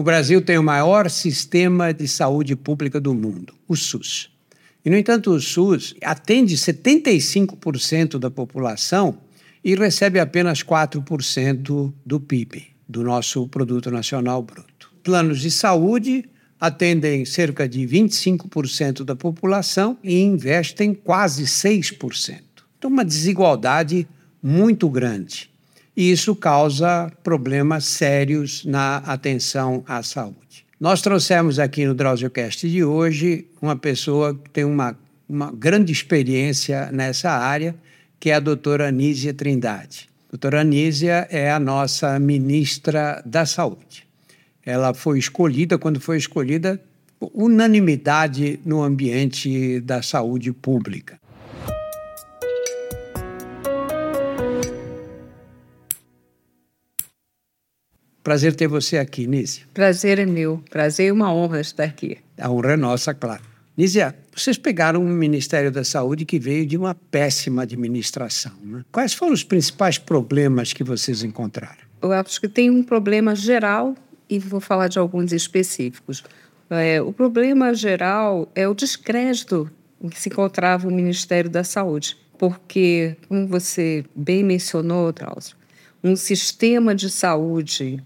O Brasil tem o maior sistema de saúde pública do mundo, o SUS. E, no entanto, o SUS atende 75% da população e recebe apenas 4% do PIB, do nosso Produto Nacional Bruto. Planos de saúde atendem cerca de 25% da população e investem quase 6%. Então, uma desigualdade muito grande. E isso causa problemas sérios na atenção à saúde. Nós trouxemos aqui no DrauzioCast de hoje uma pessoa que tem uma, uma grande experiência nessa área, que é a doutora Anísia Trindade. Doutora Anísia é a nossa ministra da Saúde. Ela foi escolhida, quando foi escolhida, unanimidade no ambiente da saúde pública. Prazer ter você aqui, Nízia. Prazer é meu. Prazer e uma honra estar aqui. A honra é nossa, claro. Nízia, vocês pegaram um Ministério da Saúde que veio de uma péssima administração. Né? Quais foram os principais problemas que vocês encontraram? Eu acho que tem um problema geral e vou falar de alguns específicos. É, o problema geral é o descrédito em que se encontrava o Ministério da Saúde, porque, como você bem mencionou, Drauzio, um sistema de saúde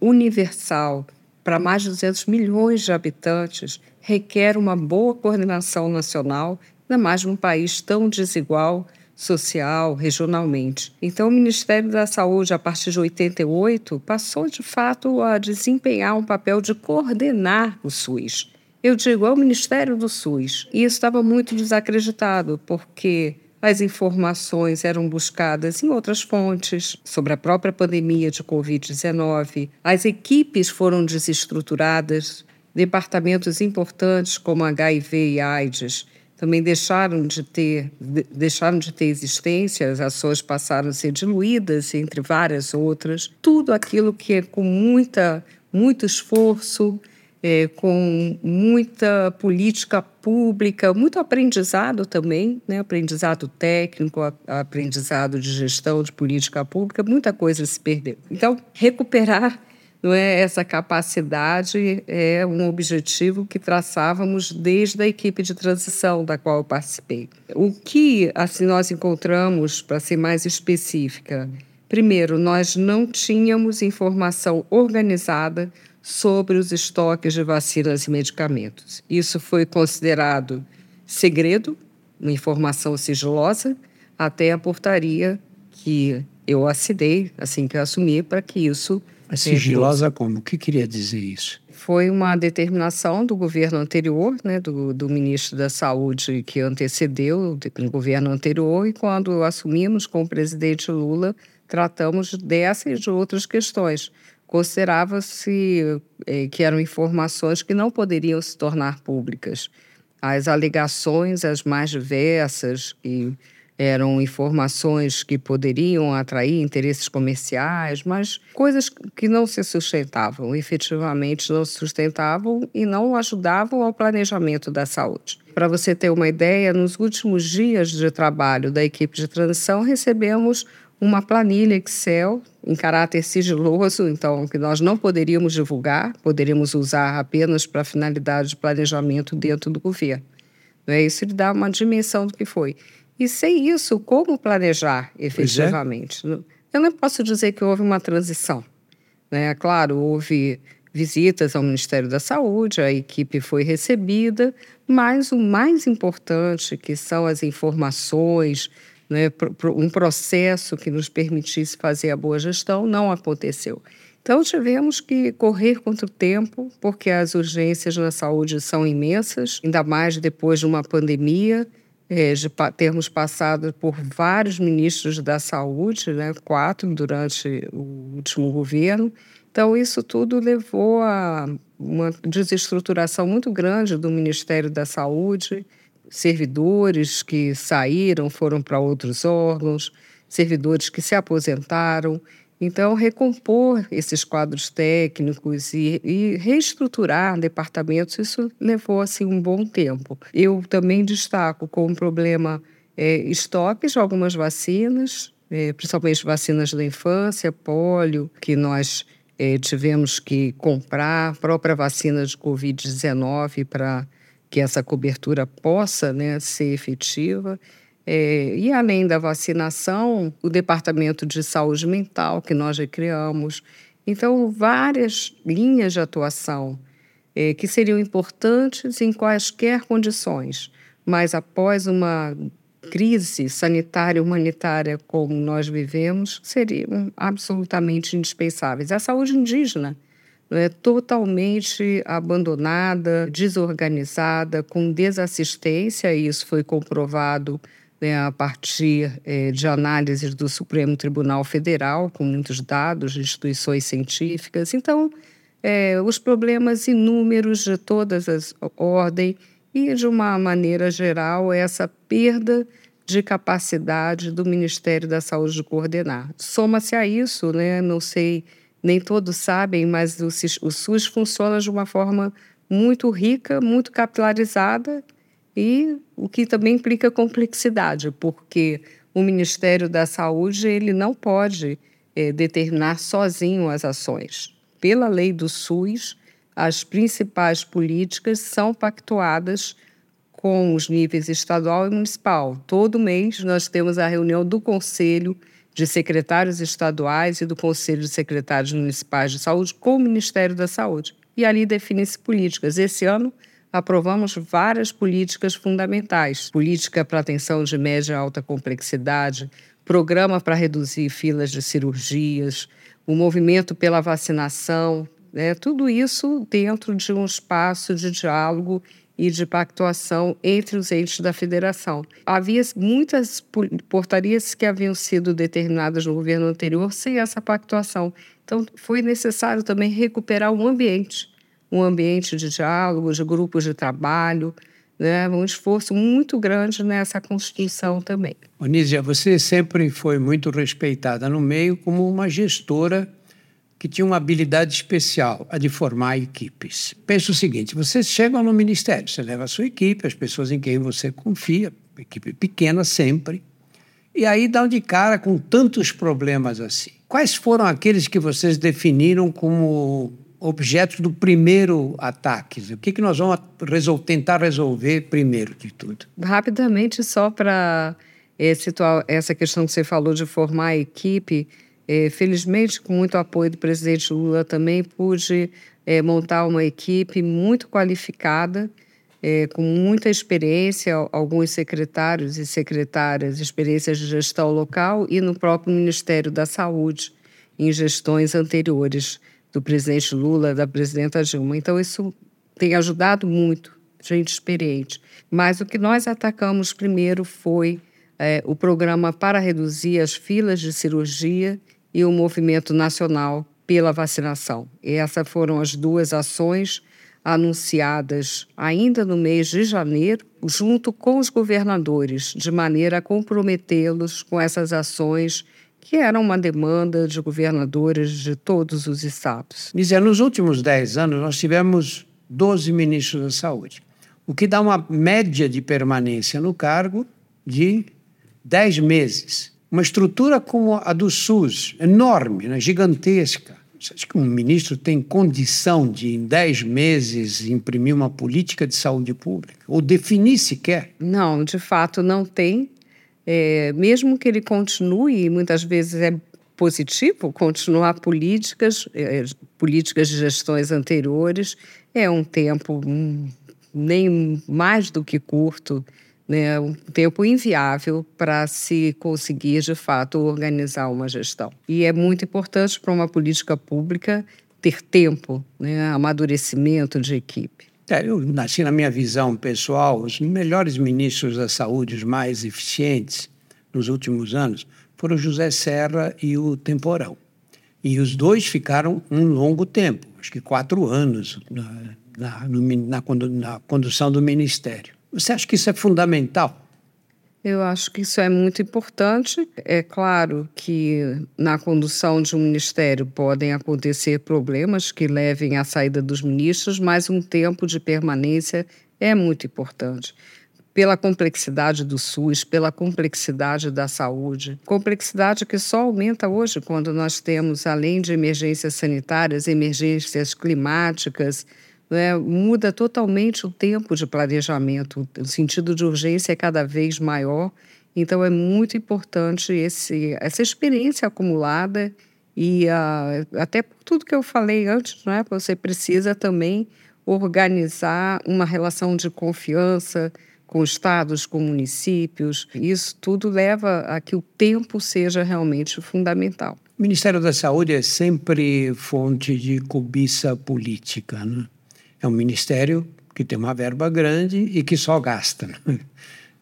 universal para mais de 200 milhões de habitantes requer uma boa coordenação nacional, ainda mais num país tão desigual social, regionalmente. Então, o Ministério da Saúde, a partir de 88, passou de fato a desempenhar um papel de coordenar o SUS. Eu digo, é o Ministério do SUS. E isso estava muito desacreditado, porque as informações eram buscadas em outras fontes sobre a própria pandemia de Covid-19. As equipes foram desestruturadas, departamentos importantes como HIV e AIDS também deixaram de ter deixaram de ter existência, as ações passaram a ser diluídas entre várias outras. Tudo aquilo que é com muita muito esforço é, com muita política pública, muito aprendizado também, né? aprendizado técnico, aprendizado de gestão de política pública, muita coisa se perdeu. Então, recuperar não é, essa capacidade é um objetivo que traçávamos desde a equipe de transição da qual eu participei. O que assim nós encontramos, para ser mais específica, primeiro, nós não tínhamos informação organizada sobre os estoques de vacinas e medicamentos. Isso foi considerado segredo, uma informação sigilosa, até a portaria que eu assinei, assim que eu assumi, para que isso. Mas sigilosa como? O que queria dizer isso? Foi uma determinação do governo anterior, né, do, do ministro da Saúde que antecedeu o governo anterior, e quando assumimos com o presidente Lula, tratamos dessa e de outras questões considerava-se eh, que eram informações que não poderiam se tornar públicas. As alegações, as mais diversas, e eram informações que poderiam atrair interesses comerciais, mas coisas que não se sustentavam, efetivamente não se sustentavam e não ajudavam ao planejamento da saúde. Para você ter uma ideia, nos últimos dias de trabalho da equipe de transição, recebemos uma planilha Excel em caráter sigiloso, então que nós não poderíamos divulgar, poderíamos usar apenas para finalidade de planejamento dentro do governo. é Isso lhe dá uma dimensão do que foi. E sem isso, como planejar é. efetivamente? É. Eu não posso dizer que houve uma transição. Né? Claro, houve visitas ao Ministério da Saúde, a equipe foi recebida, mas o mais importante, que são as informações, né, um processo que nos permitisse fazer a boa gestão, não aconteceu. Então, tivemos que correr contra o tempo, porque as urgências na saúde são imensas, ainda mais depois de uma pandemia, é, de termos passado por vários ministros da saúde, né, quatro durante o último governo. Então, isso tudo levou a uma desestruturação muito grande do Ministério da Saúde servidores que saíram, foram para outros órgãos, servidores que se aposentaram. Então, recompor esses quadros técnicos e, e, reestruturar departamentos, isso levou assim, um bom tempo. Eu também destaco como problema é, estoques de algumas vacinas, é, principalmente vacinas da infância, pólio, que nós é, tivemos que comprar a própria vacina de Covid-19 para que essa cobertura possa né, ser efetiva. É, e além da vacinação, o Departamento de Saúde Mental, que nós já criamos. Então, várias linhas de atuação é, que seriam importantes em quaisquer condições, mas após uma crise sanitária humanitária como nós vivemos seriam absolutamente indispensáveis. A saúde indígena é totalmente abandonada, desorganizada, com desassistência, e isso foi comprovado né, a partir é, de análises do Supremo Tribunal Federal, com muitos dados de instituições científicas. Então, é, os problemas inúmeros de todas as ordens e, de uma maneira geral, essa perda de capacidade do Ministério da Saúde de coordenar. Soma-se a isso, né, não sei, nem todos sabem, mas o, o SUS funciona de uma forma muito rica, muito capilarizada e o que também implica complexidade, porque o Ministério da Saúde ele não pode é, determinar sozinho as ações. Pela lei do SUS, as principais políticas são pactuadas com os níveis estadual e municipal. Todo mês nós temos a reunião do Conselho de Secretários Estaduais e do Conselho de Secretários Municipais de Saúde com o Ministério da Saúde. E ali definem-se políticas. Esse ano aprovamos várias políticas fundamentais: política para atenção de média e alta complexidade, programa para reduzir filas de cirurgias, o movimento pela vacinação, né? tudo isso dentro de um espaço de diálogo e de pactuação entre os entes da federação. Havia muitas portarias que haviam sido determinadas no governo anterior sem essa pactuação. Então, foi necessário também recuperar um ambiente, um ambiente de diálogo, de grupos de trabalho, né? um esforço muito grande nessa constituição também. Onísia, você sempre foi muito respeitada no meio como uma gestora que tinha uma habilidade especial, a de formar equipes. Pensa o seguinte: vocês chegam no ministério, você leva a sua equipe, as pessoas em quem você confia, equipe pequena sempre, e aí dá de cara com tantos problemas assim. Quais foram aqueles que vocês definiram como objetos do primeiro ataque? O que, que nós vamos resol tentar resolver primeiro de tudo? Rapidamente, só para situar essa questão que você falou de formar a equipe, é, felizmente, com muito apoio do presidente Lula também, pude é, montar uma equipe muito qualificada, é, com muita experiência, alguns secretários e secretárias, experiências de gestão local e no próprio Ministério da Saúde, em gestões anteriores do presidente Lula, da presidenta Dilma. Então, isso tem ajudado muito, gente experiente. Mas o que nós atacamos primeiro foi é, o programa para reduzir as filas de cirurgia e o Movimento Nacional pela Vacinação. E essas foram as duas ações anunciadas ainda no mês de janeiro, junto com os governadores, de maneira a comprometê-los com essas ações que eram uma demanda de governadores de todos os estados. Nízia, nos últimos 10 anos nós tivemos 12 ministros da Saúde, o que dá uma média de permanência no cargo de 10 meses. Uma estrutura como a do SUS, enorme, né, gigantesca. Você acha que um ministro tem condição de, em 10 meses, imprimir uma política de saúde pública? Ou definir sequer? Não, de fato não tem. É, mesmo que ele continue, muitas vezes é positivo continuar políticas, é, políticas de gestões anteriores, é um tempo hum, nem mais do que curto né, um tempo inviável para se conseguir, de fato, organizar uma gestão. E é muito importante para uma política pública ter tempo, né, amadurecimento de equipe. É, eu nasci na minha visão pessoal, os melhores ministros da saúde, os mais eficientes nos últimos anos, foram José Serra e o Temporão. E os dois ficaram um longo tempo, acho que quatro anos, na, na, na, na condução do ministério. Você acha que isso é fundamental? Eu acho que isso é muito importante. É claro que na condução de um ministério podem acontecer problemas que levem à saída dos ministros, mas um tempo de permanência é muito importante. pela complexidade do SUS, pela complexidade da saúde. Complexidade que só aumenta hoje quando nós temos, além de emergências sanitárias, emergências climáticas, né? muda totalmente o tempo de planejamento. O sentido de urgência é cada vez maior. Então, é muito importante esse, essa experiência acumulada e uh, até por tudo que eu falei antes, né? você precisa também organizar uma relação de confiança, com estados, com municípios. Isso tudo leva a que o tempo seja realmente fundamental. O Ministério da Saúde é sempre fonte de cobiça política. Né? É um ministério que tem uma verba grande e que só gasta. Né?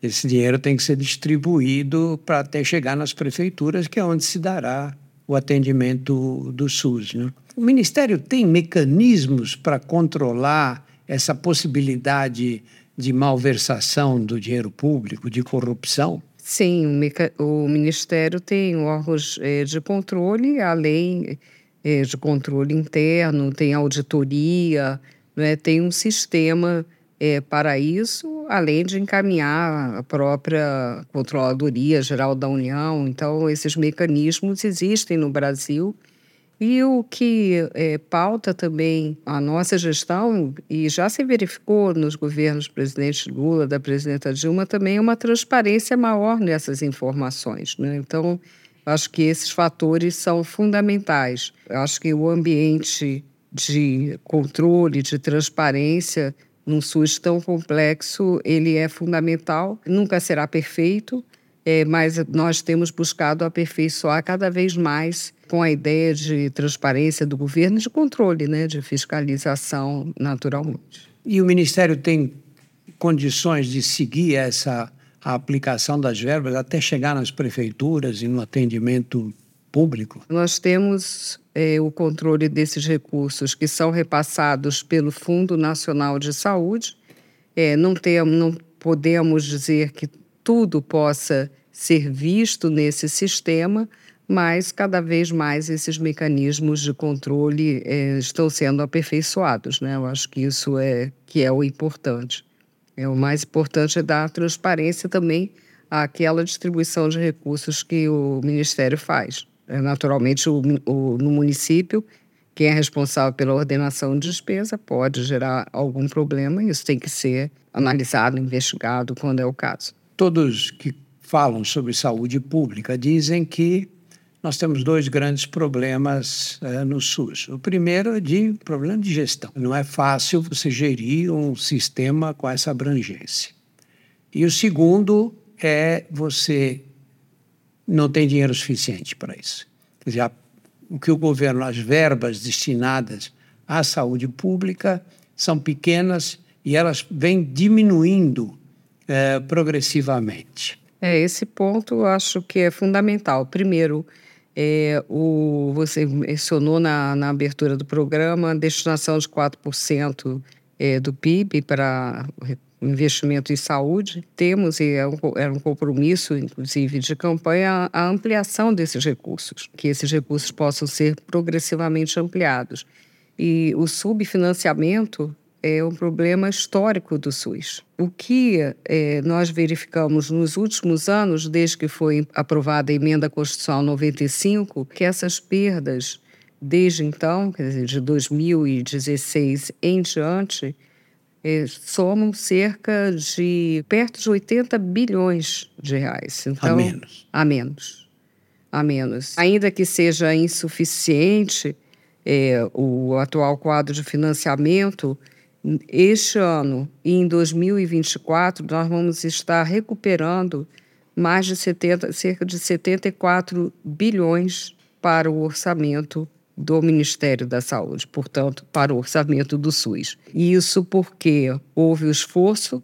Esse dinheiro tem que ser distribuído para até chegar nas prefeituras, que é onde se dará o atendimento do SUS. Né? O Ministério tem mecanismos para controlar essa possibilidade de malversação do dinheiro público, de corrupção? Sim, o, Ministério tem órgãos é, de controle, além é, de controle interno, tem auditoria, né, tem um sistema é, para isso, além de encaminhar a própria Controladoria Geral da União. Então, esses mecanismos existem no Brasil e o que é, pauta também a nossa gestão, e já se verificou nos governos do presidente Lula, da presidenta Dilma, também é uma transparência maior nessas informações. Né? Então, acho que esses fatores são fundamentais. Eu acho que o ambiente de controle, de transparência num SUS tão complexo, ele é fundamental. Nunca será perfeito, é, mas nós temos buscado aperfeiçoar cada vez mais com a ideia de transparência do governo, de controle, né, de fiscalização, naturalmente. E o Ministério tem condições de seguir essa aplicação das verbas até chegar nas prefeituras e no atendimento público? Nós temos é, o controle desses recursos que são repassados pelo Fundo Nacional de Saúde. É, não, tem, não podemos dizer que tudo possa ser visto nesse sistema, mas cada vez mais esses mecanismos de controle é, estão sendo aperfeiçoados, né? Eu acho que isso é que é o importante. É o mais importante é dar transparência também àquela distribuição de recursos que o Ministério faz. É, naturalmente, o, o, no município, quem é responsável pela ordenação de despesa pode gerar algum problema e isso tem que ser analisado, investigado quando é o caso todos que falam sobre saúde pública dizem que nós temos dois grandes problemas é, no SUS. O primeiro é de problema de gestão. Não é fácil você gerir um sistema com essa abrangência. E o segundo é você não tem dinheiro suficiente para isso. Quer dizer, o que o governo, as verbas destinadas à saúde pública são pequenas e elas vêm diminuindo é, progressivamente. É, esse ponto eu acho que é fundamental. Primeiro, é, o, você mencionou na, na abertura do programa a destinação de 4% é, do PIB para investimento em saúde. Temos, e é um, é um compromisso, inclusive, de campanha, a ampliação desses recursos, que esses recursos possam ser progressivamente ampliados. E o subfinanciamento é um problema histórico do SUS. O que é, nós verificamos nos últimos anos, desde que foi aprovada a emenda constitucional 95, que essas perdas, desde então, dizer, de 2016 em diante, somam cerca de perto de 80 bilhões de reais. Então, a menos. A menos. A menos. Ainda que seja insuficiente é, o atual quadro de financiamento, este ano e em 2024, nós vamos estar recuperando mais de 70, cerca de 74 bilhões para o orçamento do Ministério da Saúde, portanto, para o orçamento do SUS. Isso porque houve o esforço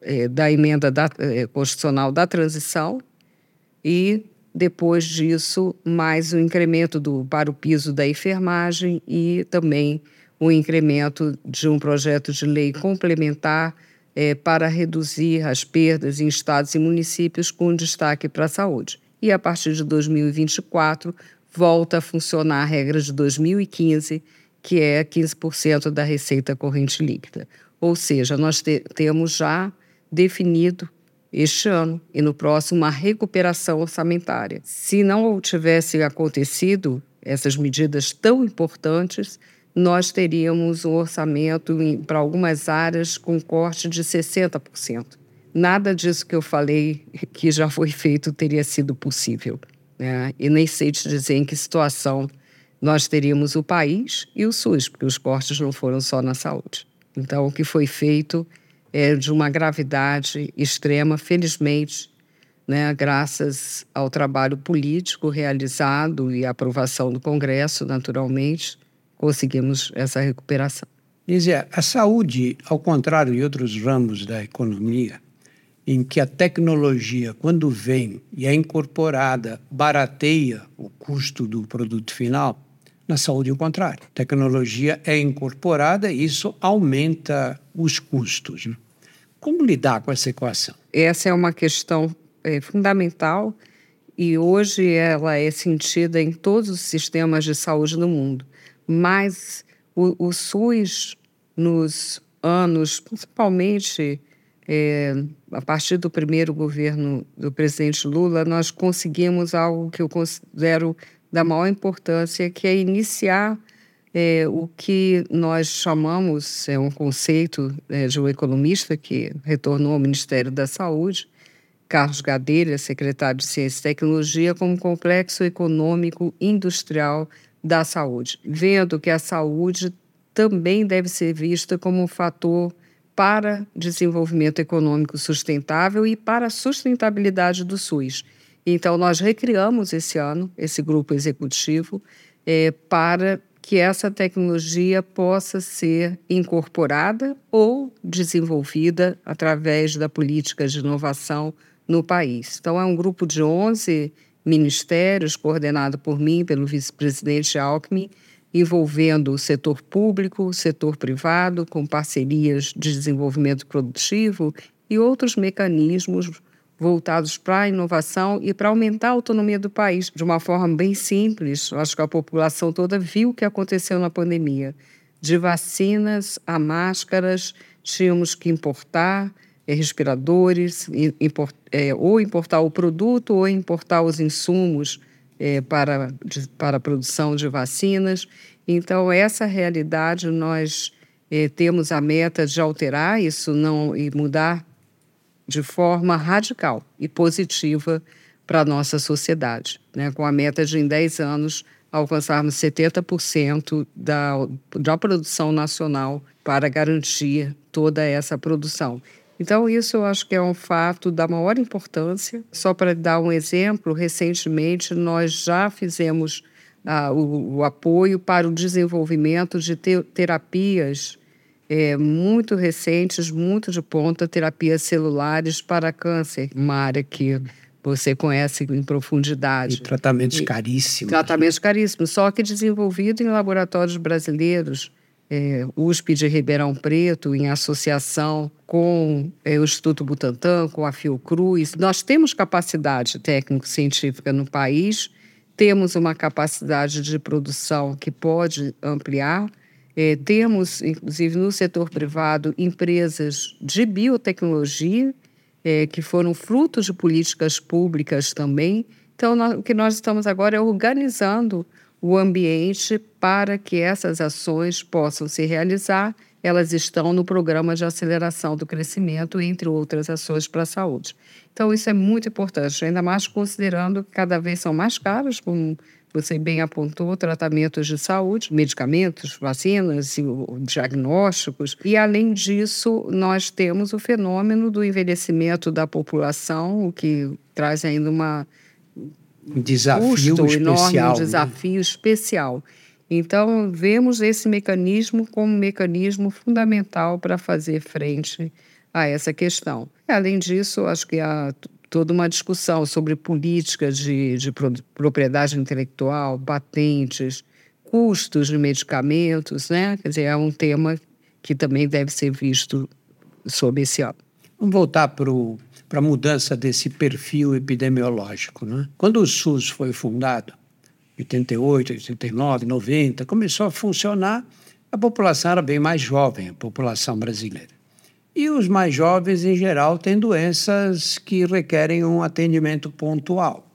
é, da emenda da, é, constitucional da transição e, depois disso, mais o incremento do, para o piso da enfermagem e também o incremento de um projeto de lei complementar é, para reduzir as perdas em estados e municípios com destaque para a saúde. E a partir de 2024, volta a funcionar a regra de 2015, que é 15% da receita corrente líquida. Ou seja, nós te temos já definido este ano e no próximo uma recuperação orçamentária. Se não tivesse acontecido essas medidas tão importantes, nós teríamos um orçamento para algumas áreas com corte de 60%. Nada disso que eu falei que já foi feito teria sido possível. Né? E nem sei te dizer em que situação nós teríamos o país e o SUS, porque os cortes não foram só na saúde. Então, o que foi feito é de uma gravidade extrema, felizmente, né, graças ao trabalho político realizado e aprovação do Congresso, naturalmente, conseguimos essa recuperação. Lízia, a saúde, ao contrário de outros ramos da economia, em que a tecnologia, quando vem e é incorporada, barateia o custo do produto final, na saúde é o contrário. A tecnologia é incorporada e isso aumenta os custos. Né? Como lidar com essa equação? Essa é uma questão é, fundamental e hoje ela é sentida em todos os sistemas de saúde do mundo. Mas o, o SUS, nos anos, principalmente é, a partir do primeiro governo do presidente Lula, nós conseguimos algo que eu considero da maior importância, que é iniciar é, o que nós chamamos, é um conceito é, de um economista que retornou ao Ministério da Saúde, Carlos Gadelha, secretário de Ciência e Tecnologia, como complexo econômico industrial da saúde, vendo que a saúde também deve ser vista como um fator para desenvolvimento econômico sustentável e para a sustentabilidade do SUS. Então, nós recriamos esse ano esse grupo executivo é, para que essa tecnologia possa ser incorporada ou desenvolvida através da política de inovação no país. Então, é um grupo de 11 ministérios, coordenado por mim, pelo vice-presidente Alckmin, envolvendo o setor público, o setor privado, com parcerias de desenvolvimento produtivo e outros mecanismos voltados para a inovação e para aumentar a autonomia do país de uma forma bem simples. Acho que a população toda viu o que aconteceu na pandemia. De vacinas a máscaras, tínhamos que importar é, respiradores, import, é, ou importar o produto ou importar os insumos é, para, de, para a produção de vacinas. Então, essa realidade nós é, temos a meta de alterar isso não e mudar de forma radical e positiva para a nossa sociedade, né? com a meta de, em 10 anos, alcançarmos 70% da, da produção nacional para garantir toda essa produção. Então, isso eu acho que é um fato da maior importância. Só para dar um exemplo, recentemente nós já fizemos ah, o, o, apoio para o desenvolvimento de te terapias é, muito recentes, muito de ponta, terapias celulares para câncer, uma área que você conhece em profundidade. E tratamentos e, caríssimos. Tratamentos caríssimos, só que desenvolvido em laboratórios brasileiros, é, USP de Ribeirão Preto, em associação com é, o Instituto Butantan, com a Fiocruz. Nós temos capacidade técnico-científica no país, temos uma capacidade de produção que pode ampliar, é, temos, inclusive, no setor privado, empresas de biotecnologia é, que foram frutos de políticas públicas também. Então, nós, o que nós estamos agora é organizando o ambiente para que essas ações possam se realizar. Elas estão no programa de aceleração do crescimento, entre outras ações para a saúde. Então, isso é muito importante, ainda mais considerando que cada vez são mais caros, como você bem apontou, tratamentos de saúde, medicamentos, vacinas, diagnósticos. E, além disso, nós temos o fenômeno do envelhecimento da população, o que traz ainda uma, um desafio custo especial, enorme, um né? desafio né? especial. Então, vemos esse mecanismo como um mecanismo fundamental para fazer frente a essa questão. Além disso, acho que a toda uma discussão sobre políticas de, de propriedade intelectual, patentes, custos de medicamentos, né? Quer dizer, é um tema que também deve ser visto sob esse ângulo. Vamos voltar para a mudança desse perfil epidemiológico. Né? Quando o SUS foi fundado, 88, 89, 90, começou a funcionar, a população era bem mais jovem, a população brasileira. E os mais jovens, em geral, têm doenças que requerem um atendimento pontual.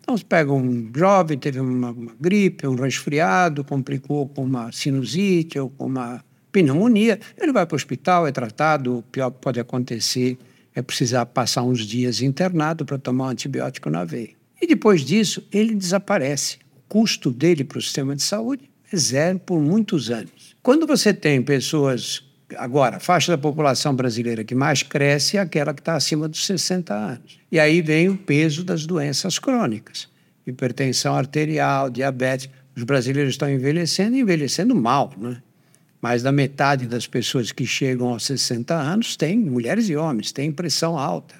Então, você pega um jovem, teve uma, uma gripe, um resfriado, complicou com uma sinusite ou com uma pneumonia, ele vai para o hospital, é tratado, o pior que pode acontecer é precisar passar uns dias internado para tomar um antibiótico na veia. E depois disso, ele desaparece. O custo dele para o sistema de saúde é zero por muitos anos. Quando você tem pessoas Agora, a faixa da população brasileira que mais cresce é aquela que está acima dos 60 anos. E aí vem o peso das doenças crônicas, hipertensão arterial, diabetes. Os brasileiros estão envelhecendo e envelhecendo mal, né? Mais da metade das pessoas que chegam aos 60 anos têm, mulheres e homens, têm pressão alta.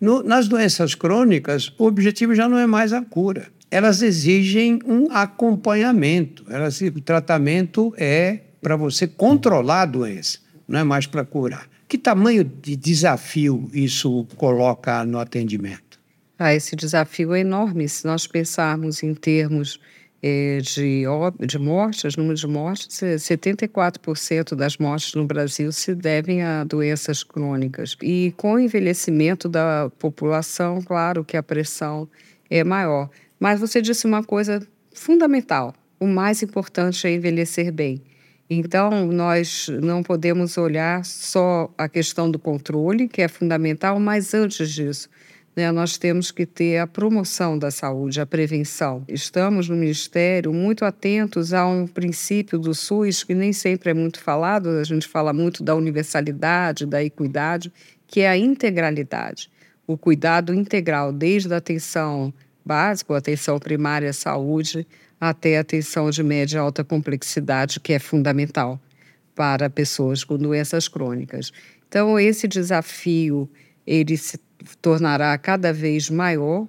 No, nas doenças crônicas, o objetivo já não é mais a cura. Elas exigem um acompanhamento. Elas, o tratamento é para você controlar a doença, não é mais para curar. Que tamanho de desafio isso coloca no atendimento? Ah, esse desafio é enorme. Se nós pensarmos em termos eh, de, de mortes, número de mortes, 74% das mortes no Brasil se devem a doenças crônicas. E com o envelhecimento da população, claro que a pressão é maior. Mas você disse uma coisa fundamental: o mais importante é envelhecer bem. Então, nós não podemos olhar só a questão do controle, que é fundamental, mas antes disso, né, nós temos que ter a promoção da saúde, a prevenção. Estamos no Ministério muito atentos a um princípio do SUS que nem sempre é muito falado, a gente fala muito da universalidade, da equidade, que é a integralidade. O cuidado integral, desde a atenção básica, a atenção primária à saúde, até atenção de média e alta complexidade, que é fundamental para pessoas com doenças crônicas. Então, esse desafio ele se tornará cada vez maior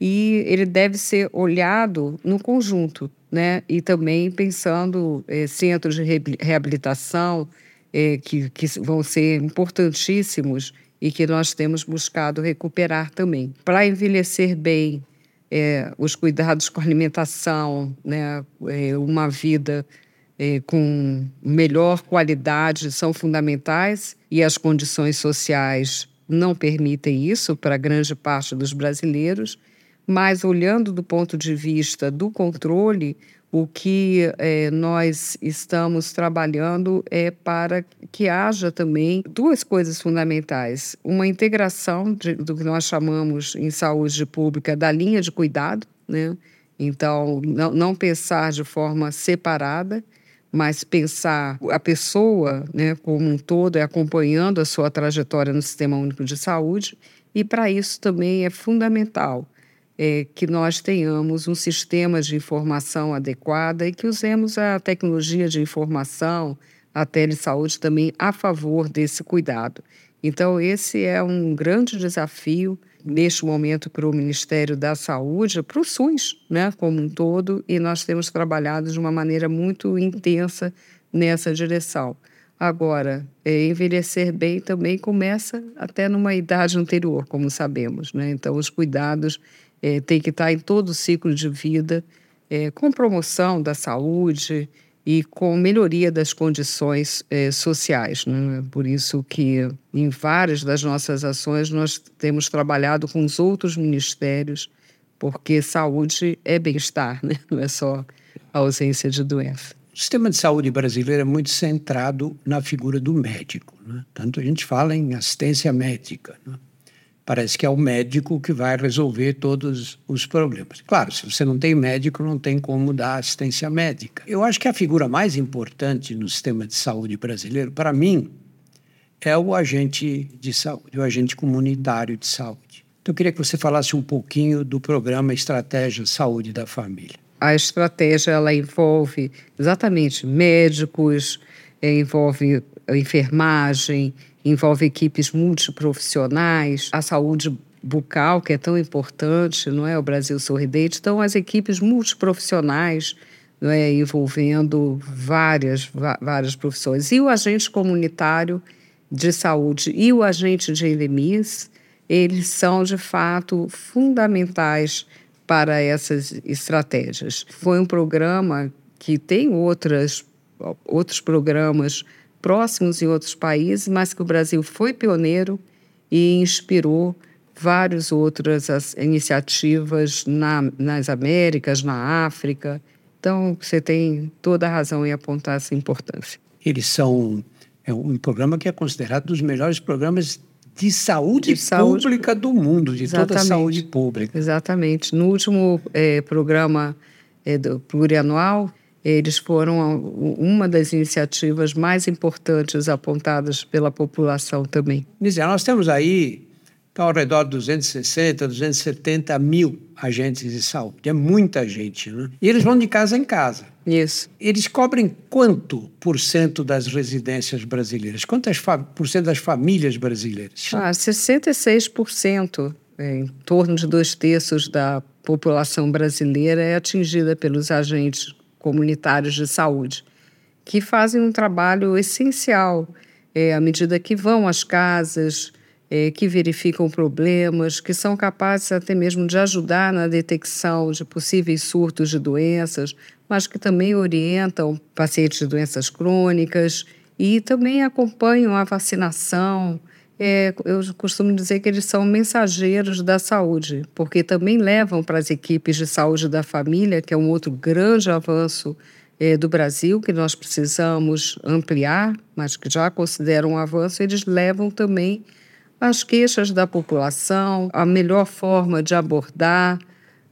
e ele deve ser olhado no conjunto, né? E também pensando eh, centros de reabilitação eh, que, que vão ser importantíssimos e que nós temos buscado recuperar também. Para envelhecer bem, é, os cuidados com alimentação, né, é, uma vida é, com melhor qualidade são fundamentais e as condições sociais não permitem isso para grande parte dos brasileiros. Mas, olhando do ponto de vista do controle, o que é, nós estamos trabalhando é para que haja também duas coisas fundamentais: uma integração de, do que nós chamamos em saúde pública da linha de cuidado, né? Então, não, não pensar de forma separada, mas pensar a pessoa né, como um todo, é acompanhando a sua trajetória no Sistema Único de Saúde, e para isso também é fundamental é, que nós tenhamos um sistema de informação adequada e que usemos a tecnologia de informação, a telesaúde também a favor desse cuidado. Então, esse é um grande desafio neste momento para o Ministério da Saúde, para o SUS, né, como um todo, e nós temos trabalhado de uma maneira muito intensa nessa direção. Agora, é, envelhecer bem também começa até numa idade anterior, como sabemos, né? Então, os cuidados é, tem que estar em todo o ciclo de vida, é, com promoção da saúde e com melhoria das condições é, sociais. Né? Por isso que em várias das nossas ações nós temos trabalhado com os outros ministérios, porque saúde é bem-estar, né? não é só a ausência de doença. O sistema de saúde brasileiro é muito centrado na figura do médico. Né? Tanto a gente fala em assistência médica. Né? Parece que é o médico que vai resolver todos os problemas. Claro, se você não tem médico, não tem como dar assistência médica. Eu acho que a figura mais importante no sistema de saúde brasileiro, para mim, é o agente de saúde, o agente comunitário de saúde. Então, eu queria que você falasse um pouquinho do programa Estratégia Saúde da Família. A estratégia ela envolve exatamente médicos, envolve enfermagem, envolve equipes multiprofissionais, a saúde bucal, que é tão importante, não é? O Brasil Sorridente. Então, as equipes multiprofissionais, não é? envolvendo várias, várias profissões. E o agente comunitário de saúde e o agente de endemias, eles são, de fato, fundamentais para essas estratégias. Foi um programa que tem outras, outros programas próximos em outros países, mas que o Brasil foi pioneiro e inspirou várias outras iniciativas na, nas Américas, na África. Então, você tem toda a razão em apontar essa importância. Eles são é um programa que é considerado um dos melhores programas de saúde, de saúde pública do mundo, de toda a saúde pública. Exatamente. No último é, programa é, do plurianual, eles foram uma das iniciativas mais importantes apontadas pela população também. Nízia, nós temos aí Está ao redor de 260, 270 mil agentes de saúde. É muita gente, né? E eles vão de casa em casa. Isso. Eles cobrem quanto por cento das residências brasileiras? Quantas por cento das famílias brasileiras? Ah, 66%, é, em torno de dois terços da população brasileira é atingida pelos agentes comunitários de saúde, que fazem um trabalho essencial é, à medida que vão às casas, é, que verificam problemas, que são capazes até mesmo de ajudar na detecção de possíveis surtos de doenças, mas que também orientam pacientes de doenças crônicas e também acompanham a vacinação. É, eu costumo dizer que eles são mensageiros da saúde, porque também levam para as equipes de saúde da família, que é um outro grande avanço é, do Brasil, que nós precisamos ampliar, mas que já consideram um avanço, eles levam também as queixas da população, a melhor forma de abordar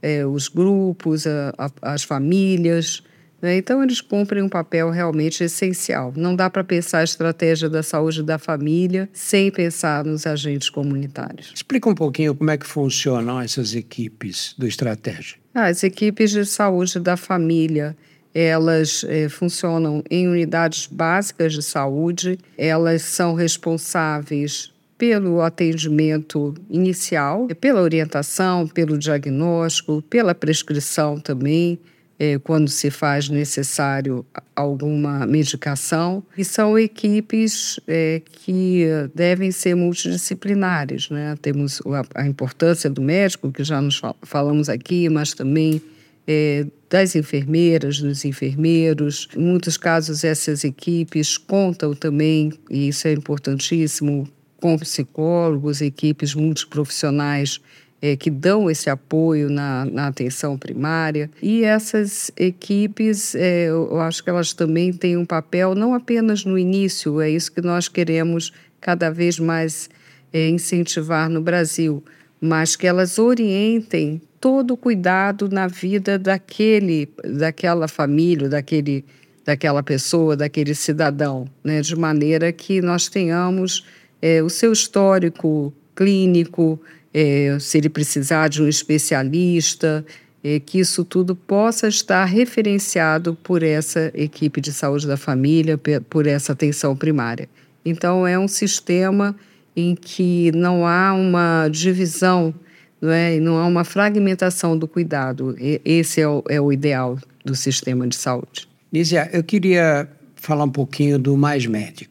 é, os grupos, a, a, as famílias. Né? Então, eles cumprem um papel realmente essencial. Não dá para pensar a estratégia da saúde da família sem pensar nos agentes comunitários. Explica um pouquinho como é que funcionam essas equipes do Estratégia. Ah, as equipes de saúde da família elas é, funcionam em unidades básicas de saúde, elas são responsáveis pelo atendimento inicial, pela orientação, pelo diagnóstico, pela prescrição também, é, quando se faz necessário alguma medicação. E são equipes é, que devem ser multidisciplinares. Né? Temos a, a, importância do médico, que já nos falamos aqui, mas também é, das enfermeiras, dos enfermeiros. Em muitos casos, essas equipes contam também, e isso é importantíssimo, com psicólogos, equipes multiprofissionais é, que dão esse apoio na, na, atenção primária. E essas equipes, é, eu acho que elas também têm um papel não apenas no início, é isso que nós queremos cada vez mais é, incentivar no Brasil, mas que elas orientem todo o cuidado na vida daquele, daquela família, daquele, daquela pessoa, daquele cidadão, né? de maneira que nós tenhamos é, o seu histórico clínico, é, se ele precisar de um especialista, é, que isso tudo possa estar referenciado por essa equipe de saúde da família, por essa atenção primária. Então, é um sistema em que não há uma divisão, não, é? não há uma fragmentação do cuidado. Esse é o, é o ideal do sistema de saúde. Nízia, eu queria falar um pouquinho do Mais Médicos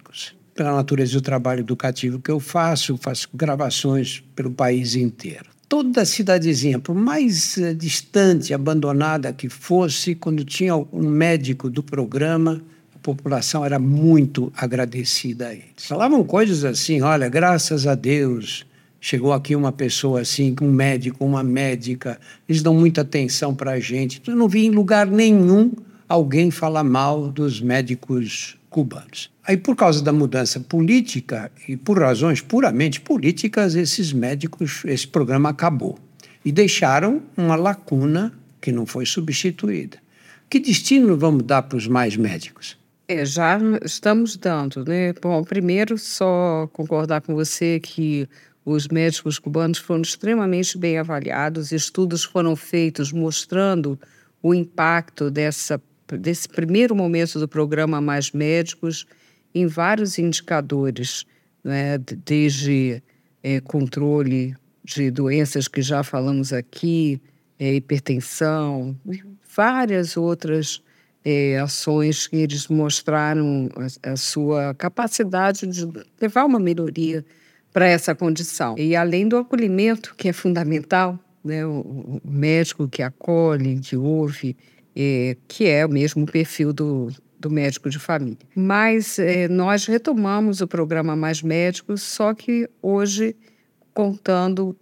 pela natureza do trabalho educativo que eu faço, faço gravações pelo país inteiro. Toda cidadezinha, por mais uh, distante, abandonada que fosse, quando tinha um médico do programa, a população era muito agradecida a eles. Falavam coisas assim: olha, graças a Deus, chegou aqui uma pessoa assim, um médico, uma médica, eles dão muita atenção para a gente. Eu não vi em lugar nenhum alguém falar mal dos médicos cubanos. Aí, por causa da mudança política e por razões puramente políticas, esses médicos, esse programa acabou. E deixaram uma lacuna que não foi substituída. Que destino vamos dar para os mais médicos? É, já estamos dando, né? Bom, primeiro, só concordar com você que os médicos cubanos foram extremamente bem avaliados, estudos foram feitos mostrando o impacto dessa desse primeiro momento do programa Mais Médicos em vários indicadores, né, desde é, controle de doenças que já falamos aqui, é, hipertensão, várias outras é, ações que eles mostraram a, a, sua capacidade de levar uma melhoria para essa condição. E além do acolhimento, que é fundamental, né, o, o médico que acolhe, que ouve, é, que é o mesmo perfil do, do médico de família. Mas é, nós retomamos o programa Mais Médicos, só que hoje contando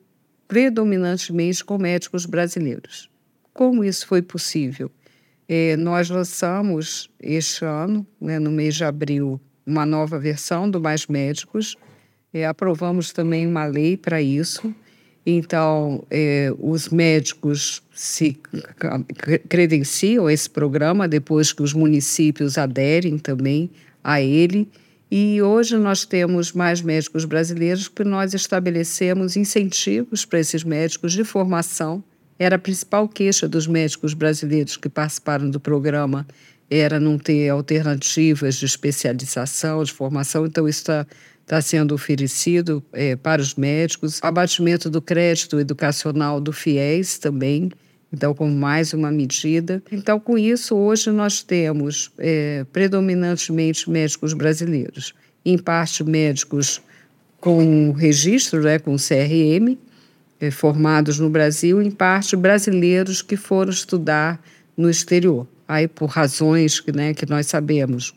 predominantemente com médicos brasileiros. Como isso foi possível? É, nós lançamos este ano, né, no mês de abril, uma nova versão do Mais Médicos. É, aprovamos também uma lei para isso. Então, é, os médicos se credenciam esse programa depois que os municípios aderem também a ele. E hoje nós temos mais médicos brasileiros porque nós estabelecemos incentivos para esses médicos de formação era a principal queixa dos médicos brasileiros que participaram do programa era não ter alternativas de especialização, de formação. Então, isso está tá sendo oferecido é, para os médicos. Abatimento do crédito educacional do FIES também, então, como mais uma medida. Então, com isso, hoje nós temos é, predominantemente médicos brasileiros, em parte médicos com registro, né, com CRM, é, formados no Brasil, em parte brasileiros que foram estudar no exterior. Aí, por razões que, né, que nós sabemos,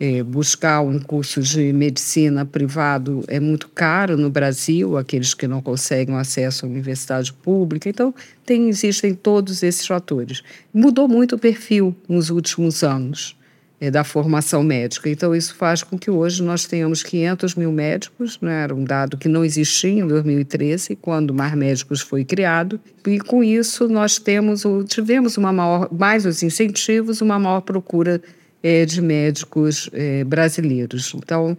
é, buscar um curso de medicina privado é muito caro no Brasil, aqueles que não conseguem acesso à universidade pública. Então, tem, existem todos esses fatores. Mudou muito o perfil nos últimos anos é, da formação médica. Então, isso faz com que hoje nós tenhamos 500 mil médicos, né? era um dado que não existia em 2013, quando o Mar Médicos foi criado, e com isso nós temos, tivemos uma maior, mais os incentivos, uma maior procura é, de médicos é, brasileiros. Então,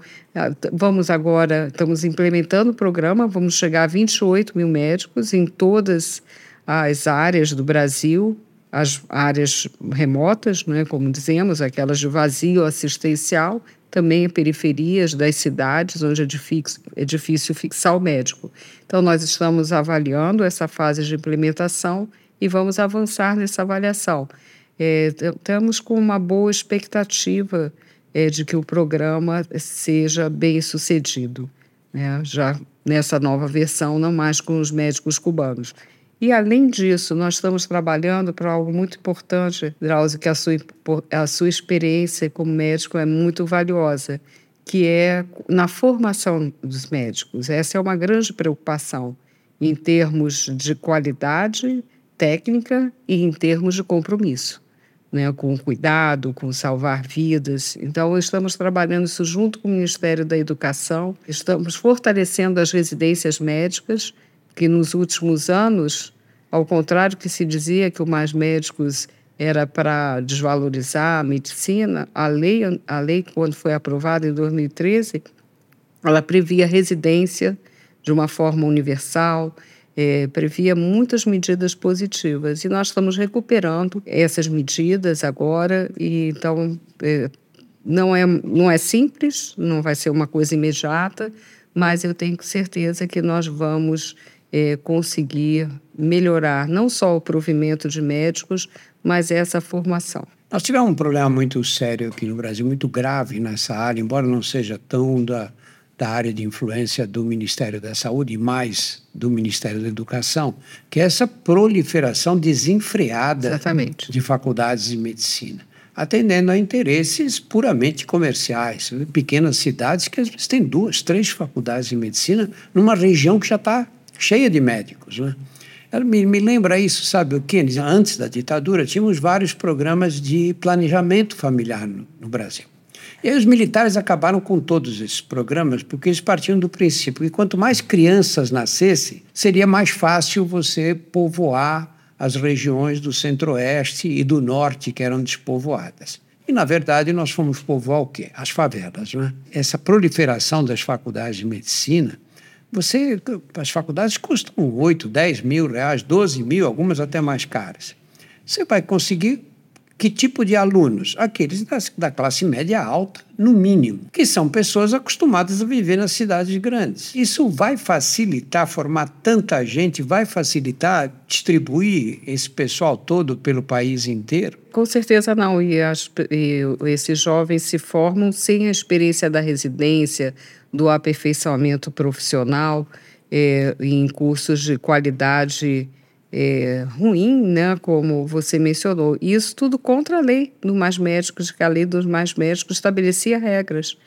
vamos agora, estamos implementando o programa, vamos chegar a 28 mil médicos em todas as áreas do Brasil, as áreas remotas, né, como dizemos, aquelas de vazio assistencial, também periferias das cidades, onde é difícil, é difícil fixar o médico. Então, nós estamos avaliando essa fase de implementação e vamos avançar nessa avaliação. É, estamos com uma boa expectativa é, de que o programa seja bem sucedido, né? já nessa nova versão, não mais com os médicos cubanos. E, além disso, nós estamos trabalhando para algo muito importante, Drauzio, que a sua, a sua experiência como médico é muito valiosa, que é na formação dos médicos. Essa é uma grande preocupação em termos de qualidade técnica e em termos de compromisso. Né, com cuidado, com salvar vidas. Então, estamos trabalhando isso junto com o Ministério da Educação, estamos fortalecendo as residências médicas que nos últimos anos, ao contrário que se dizia que o Mais Médicos era para desvalorizar a medicina, a lei, a lei, quando foi aprovada em 2013, ela previa residência de uma forma universal, é, previa muitas medidas positivas. E nós estamos recuperando essas medidas agora, e então é, não, é, não é simples, não vai ser uma coisa imediata, mas eu tenho certeza que nós vamos é, conseguir melhorar não só o provimento de médicos, mas essa formação. Nós tivemos um problema muito sério aqui no Brasil, muito grave nessa área, embora não seja tão da, da área de influência do Ministério da Saúde, mais do Ministério da Educação, que é essa proliferação desenfreada Exatamente. de faculdades de medicina, atendendo a interesses puramente comerciais. Pequenas cidades que às vezes têm duas, três faculdades de medicina numa região que já está cheia de médicos. Né? Ela me, me lembra isso, sabe o quê? Antes da ditadura, tínhamos vários programas de planejamento familiar no, no Brasil. E aí os militares acabaram com todos esses programas porque eles partiam do princípio que quanto mais crianças nascessem, seria mais fácil você povoar as regiões do centro-oeste e do norte que eram despovoadas. E, na verdade, nós fomos povoar o quê? As favelas. Né? Essa proliferação das faculdades de medicina você, as faculdades custam 8, 10 mil reais, 12 mil, algumas até mais caras. Você vai conseguir que tipo de alunos? Aqueles da, da, classe média alta, no mínimo, que são pessoas acostumadas a viver nas cidades grandes. Isso vai facilitar formar tanta gente, vai facilitar distribuir esse pessoal todo pelo país inteiro? Com certeza não. E, as, e esses jovens se formam sem a experiência da residência, do aperfeiçoamento profissional, é, em cursos de qualidade é, ruim, né, como você mencionou. Isso tudo contra a lei do Mais Médicos, que a lei dos Mais Médicos estabelecia regras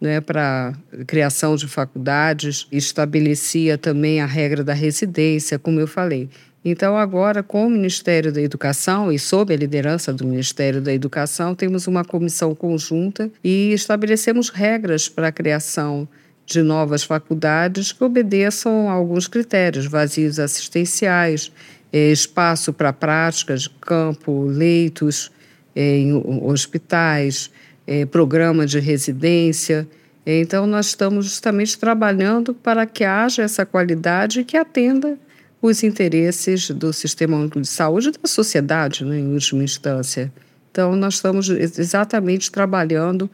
né, para criação de faculdades, estabelecia também a regra da residência, como eu falei. Então, agora, com o Ministério da Educação e sob a liderança do Ministério da Educação, temos uma comissão conjunta e estabelecemos regras para a criação de novas faculdades que obedeçam a alguns critérios, vazios assistenciais, eh, espaço para práticas, campo, leitos eh, em hospitais, eh, programa de residência. Então, nós estamos justamente trabalhando para que haja essa qualidade que atenda os interesses do sistema único de saúde da sociedade, né, em última instância. Então, nós estamos exatamente trabalhando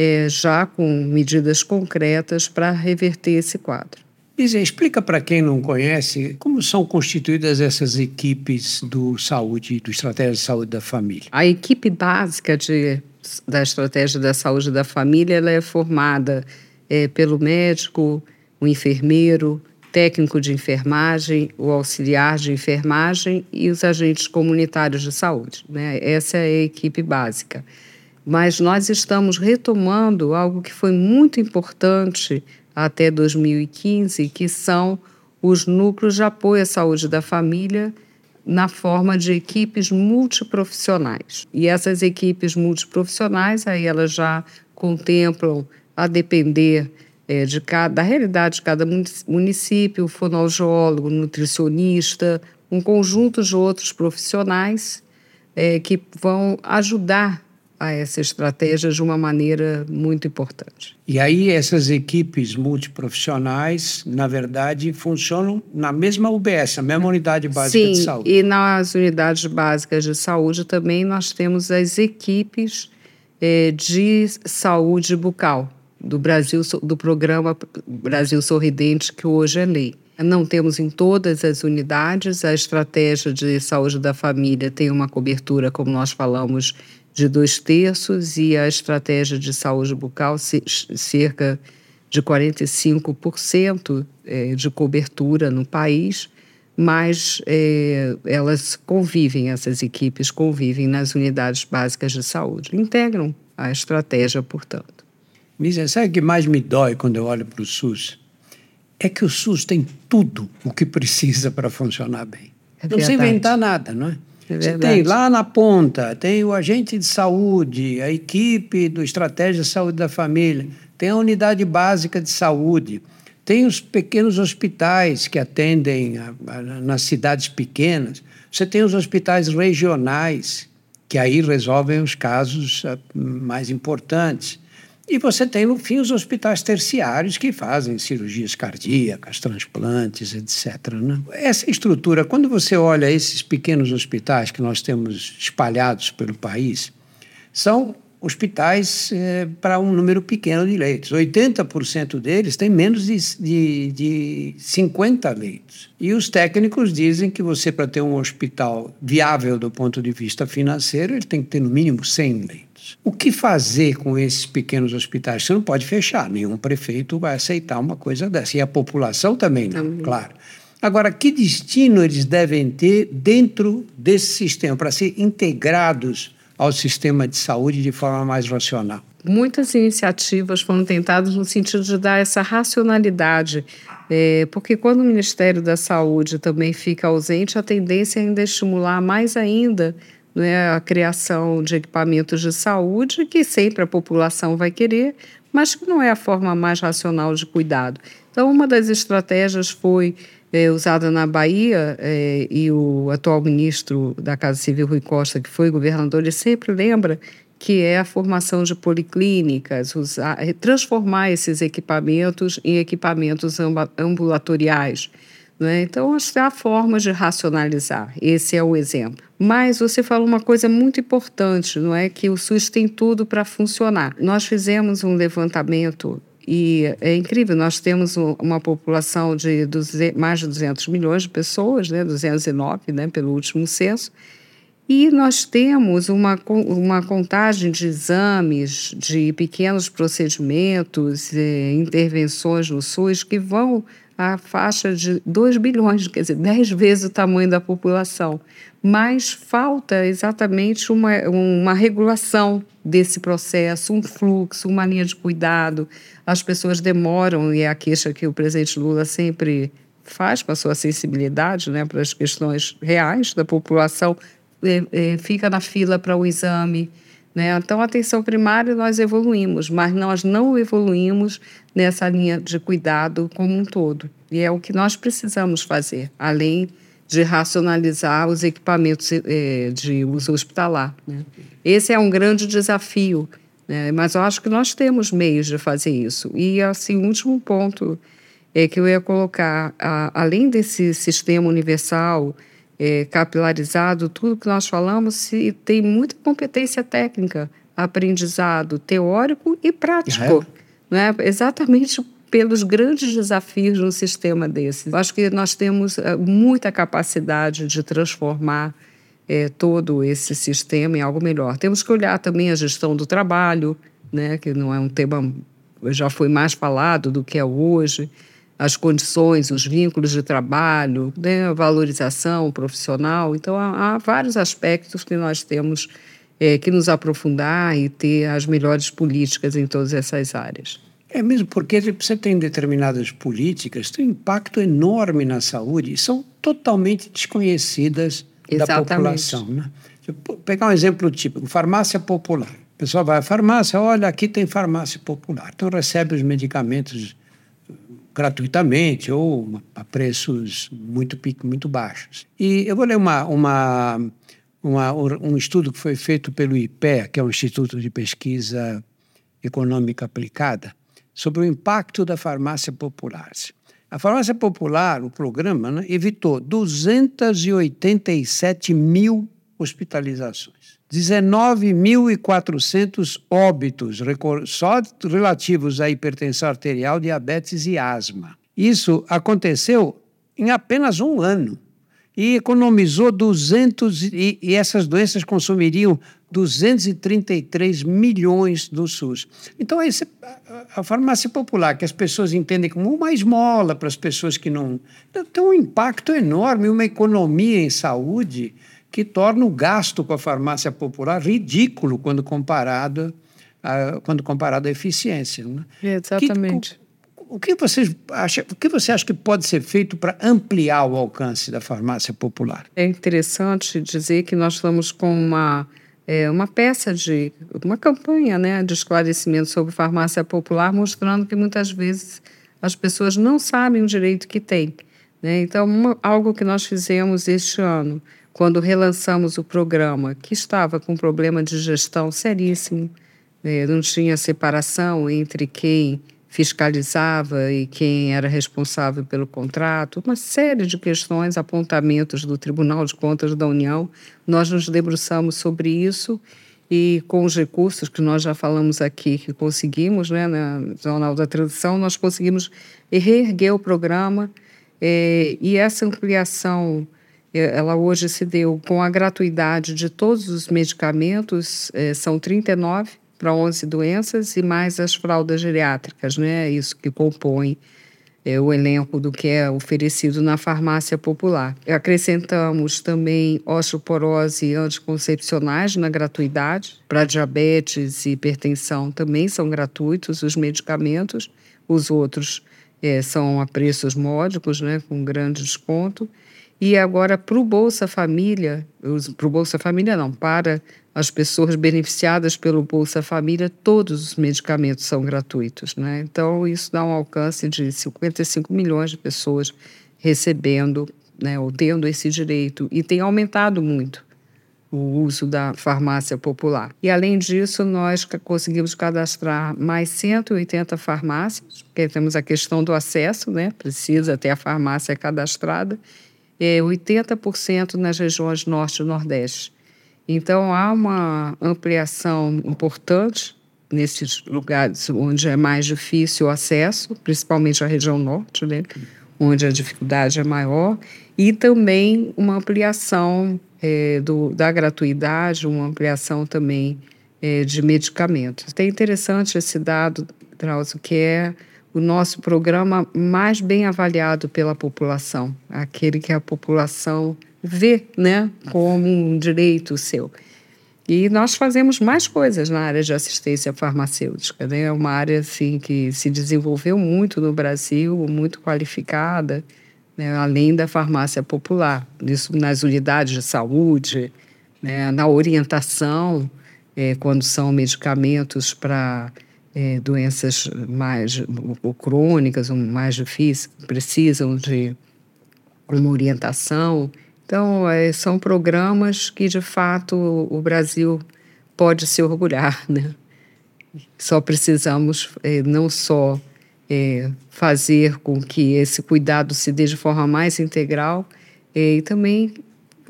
é, já com medidas concretas para reverter esse quadro. Isa, explica para quem não conhece como são constituídas essas equipes do saúde, do Estratégia de Saúde da Família. A equipe básica de, da Estratégia da Saúde da Família ela é formada é, pelo médico, o enfermeiro, técnico de enfermagem, o auxiliar de enfermagem e os agentes comunitários de saúde. Né? Essa é a equipe básica. Mas nós estamos retomando algo que foi muito importante até 2015, que são os núcleos de apoio à saúde da família na forma de equipes multiprofissionais. E essas equipes multiprofissionais, aí elas já contemplam, a depender é, de cada, da realidade de cada município, fonoaudiólogo, nutricionista, um conjunto de outros profissionais é, que vão ajudar a essa estratégia de uma maneira muito importante. E aí essas equipes multiprofissionais, na verdade, funcionam na mesma UBS, na mesma unidade básica Sim, de saúde. e nas unidades básicas de saúde também nós temos as equipes é, de saúde bucal, do Brasil, do programa Brasil Sorridente, que hoje é lei. Não temos em todas as unidades, a estratégia de saúde da família tem uma cobertura, como nós falamos, de dois terços, e a estratégia de saúde bucal, cerca de 45% é, de cobertura no país, mas é, elas convivem, essas equipes convivem nas unidades básicas de saúde, integram a estratégia, portanto. Misa, sabe o que mais me dói quando eu olho para o SUS? É que o SUS tem tudo o que precisa para funcionar bem. É não precisa inventar nada, não é? É Você tem lá na ponta, tem o agente de saúde, a equipe do Estratégia de Saúde da Família, tem a unidade básica de saúde, tem os pequenos hospitais que atendem a, a, nas cidades pequenas, você tem os hospitais regionais, que aí resolvem os casos ah, mais importantes. E você tem, no fim, os hospitais terciários que fazem cirurgias cardíacas, transplantes, etc. Né? Essa estrutura, quando você olha esses pequenos hospitais que nós temos espalhados pelo país, são hospitais é, para um número pequeno de leitos. 80% deles têm menos de, de, de 50 leitos. E os técnicos dizem que você, para ter um hospital viável do ponto de vista financeiro, ele tem que ter no mínimo 100 leitos. O que fazer com esses pequenos hospitais? Você não pode fechar, nenhum prefeito vai aceitar uma coisa dessa. E a população também não, também. claro. Agora, que destino eles devem ter dentro desse sistema para ser integrados ao sistema de saúde de forma mais racional? Muitas iniciativas foram tentadas no sentido de dar essa racionalidade, é, porque quando o Ministério da Saúde também fica ausente, a tendência é ainda estimular mais ainda né, a criação de equipamentos de saúde, que sempre a população vai querer, mas que não é a forma mais racional de cuidado. Então, uma das estratégias foi é, usada na Bahia, é, e o atual ministro da Casa Civil, Rui Costa, que foi governador, ele sempre lembra que é a formação de policlínicas, usar, transformar esses equipamentos em equipamentos ambulatoriais. Né? Então, há formas de racionalizar. Esse é o exemplo. Mas você falou uma coisa muito importante, não é? Que o SUS tem tudo para funcionar. Nós fizemos um levantamento e é incrível, nós temos uma população de 200, mais de 200 milhões de pessoas, né? 209 né? pelo último censo, E nós temos uma, uma contagem de exames, de pequenos procedimentos, eh, intervenções no SUS que vão à faixa de 2 bilhões, quer dizer, 10 vezes o tamanho da população. Mas falta exatamente uma, uma regulação desse processo, um fluxo, uma linha de cuidado. As pessoas demoram, e é a queixa que o presidente Lula sempre faz com a sua sensibilidade né, para as questões reais da população, é, é, fica na fila para o exame. Né? Então, atenção primária nós evoluímos, mas nós não evoluímos nessa linha de cuidado como um todo. E é o que nós precisamos fazer, além de racionalizar os equipamentos é, de uso hospitalar. Né? Esse é um grande desafio, né? mas eu acho que nós temos meios de fazer isso. E, assim, o último ponto é que eu ia colocar, a, além desse sistema universal é, capilarizado, tudo que nós falamos, se, tem muita competência técnica, aprendizado teórico e prático. É. Né? Exatamente pelos grandes desafios no sistema desse. Eu acho que nós temos é, muita capacidade de transformar é, todo esse sistema em algo melhor. Temos que olhar também a gestão do trabalho, né, que não é um tema já foi mais falado do que é hoje as condições, os vínculos de trabalho, né, a valorização profissional. Então, há, há, vários aspectos que nós temos é, que nos aprofundar e ter as melhores políticas em todas essas áreas. É mesmo porque você tem determinadas políticas têm um impacto enorme na saúde e são totalmente desconhecidas Exatamente. da população. Né? Vou pegar um exemplo típico: farmácia popular. O pessoal vai à farmácia, olha, aqui tem farmácia popular. Então recebe os medicamentos gratuitamente ou a preços muito, muito baixos. E eu vou ler uma, uma, uma, um estudo que foi feito pelo IPEA, que é um Instituto de Pesquisa Econômica Aplicada, sobre o impacto da farmácia popular. A farmácia popular, o programa, né, evitou 287 mil hospitalizações. 19.400 óbitos só relativos à hipertensão arterial, diabetes e asma. Isso aconteceu em apenas um ano e economizou 200 e, e essas doenças consumiriam 233 milhões do SUS. Então esse, a, farmácia popular que as pessoas entendem como uma esmola para as pessoas que não tem um impacto enorme, uma economia em saúde que torna o gasto com a farmácia popular ridículo quando comparado a, quando comparado à eficiência. Né? Exatamente. Que, o, o, que você acha, o que você acha que pode ser feito para ampliar o alcance da farmácia popular? É interessante dizer que nós estamos com uma é, uma peça de uma campanha né, de esclarecimento sobre farmácia popular, mostrando que muitas vezes as pessoas não sabem o direito que têm. Né? Então, uma, algo que nós fizemos este ano quando relançamos o programa, que estava com problema de gestão seríssimo, é, não tinha separação entre quem fiscalizava e quem era responsável pelo contrato, uma série de questões, apontamentos do Tribunal de Contas da União. Nós nos debruçamos sobre isso e com os recursos que nós já falamos aqui, que conseguimos, né, na Jornal da Transição, nós conseguimos reerguer o programa é, e essa ampliação é, ela hoje se deu com a gratuidade de todos os medicamentos, é, são 39 para 11 doenças e mais as fraldas geriátricas, né? Isso que compõe é, o elenco do que é oferecido na farmácia popular. Acrescentamos também osteoporose e anticoncepcionais na gratuidade. Para diabetes e hipertensão também são gratuitos os medicamentos. Os outros é, são a preços módicos, né, com grande desconto. E agora, para o Bolsa Família, para o Bolsa Família não, para as pessoas beneficiadas pelo Bolsa Família, todos os medicamentos são gratuitos. Né? Então, isso dá um alcance de 55 milhões de pessoas recebendo né, ou tendo esse direito. E tem aumentado muito o uso da farmácia popular. E, além disso, nós conseguimos cadastrar mais 180 farmácias, porque temos a questão do acesso, né? precisa ter a farmácia cadastrada é, 80% nas regiões norte e nordeste. Então, há uma ampliação importante nesses lugares onde é mais difícil o acesso, principalmente a região norte, né? onde a dificuldade é maior, e também uma ampliação é, do, da gratuidade, uma ampliação também é, de medicamentos. É interessante esse dado, Drauzio, que é o nosso programa mais bem avaliado pela população, aquele que a população vê né, como um direito seu. E nós fazemos mais coisas na área de assistência farmacêutica. Né? É uma área assim, que se desenvolveu muito no Brasil, muito qualificada, né? além da farmácia popular. Isso nas unidades de saúde, né? na orientação, é, quando são medicamentos para é, doenças mais ou crônicas ou mais difíceis, precisam de uma orientação. Então, é, são programas que, de fato, o Brasil pode se orgulhar, né? Só precisamos é, não só é, fazer com que esse cuidado se dê de forma mais integral é, e também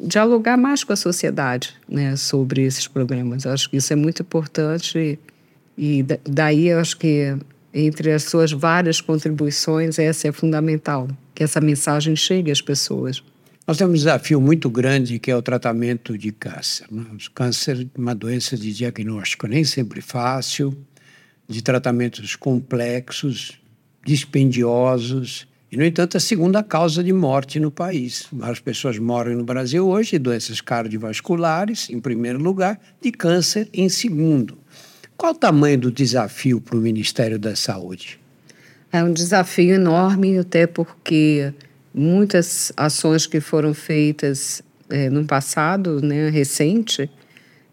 dialogar mais com a sociedade né, sobre esses programas. Eu acho que isso é muito importante e, e daí eu acho que entre as suas várias contribuições essa é fundamental, que essa mensagem chegue às pessoas. Nós temos um desafio muito grande que é o tratamento de câncer. Né? O câncer é uma doença de diagnóstico nem sempre fácil, de tratamentos complexos, dispendiosos, e, no entanto, a segunda causa de morte no país. As pessoas morrem no Brasil hoje de doenças cardiovasculares, em primeiro lugar, de câncer em segundo. Qual o tamanho do desafio para o Ministério da Saúde? É um desafio enorme, até porque muitas ações que foram feitas é, no passado, né, recente,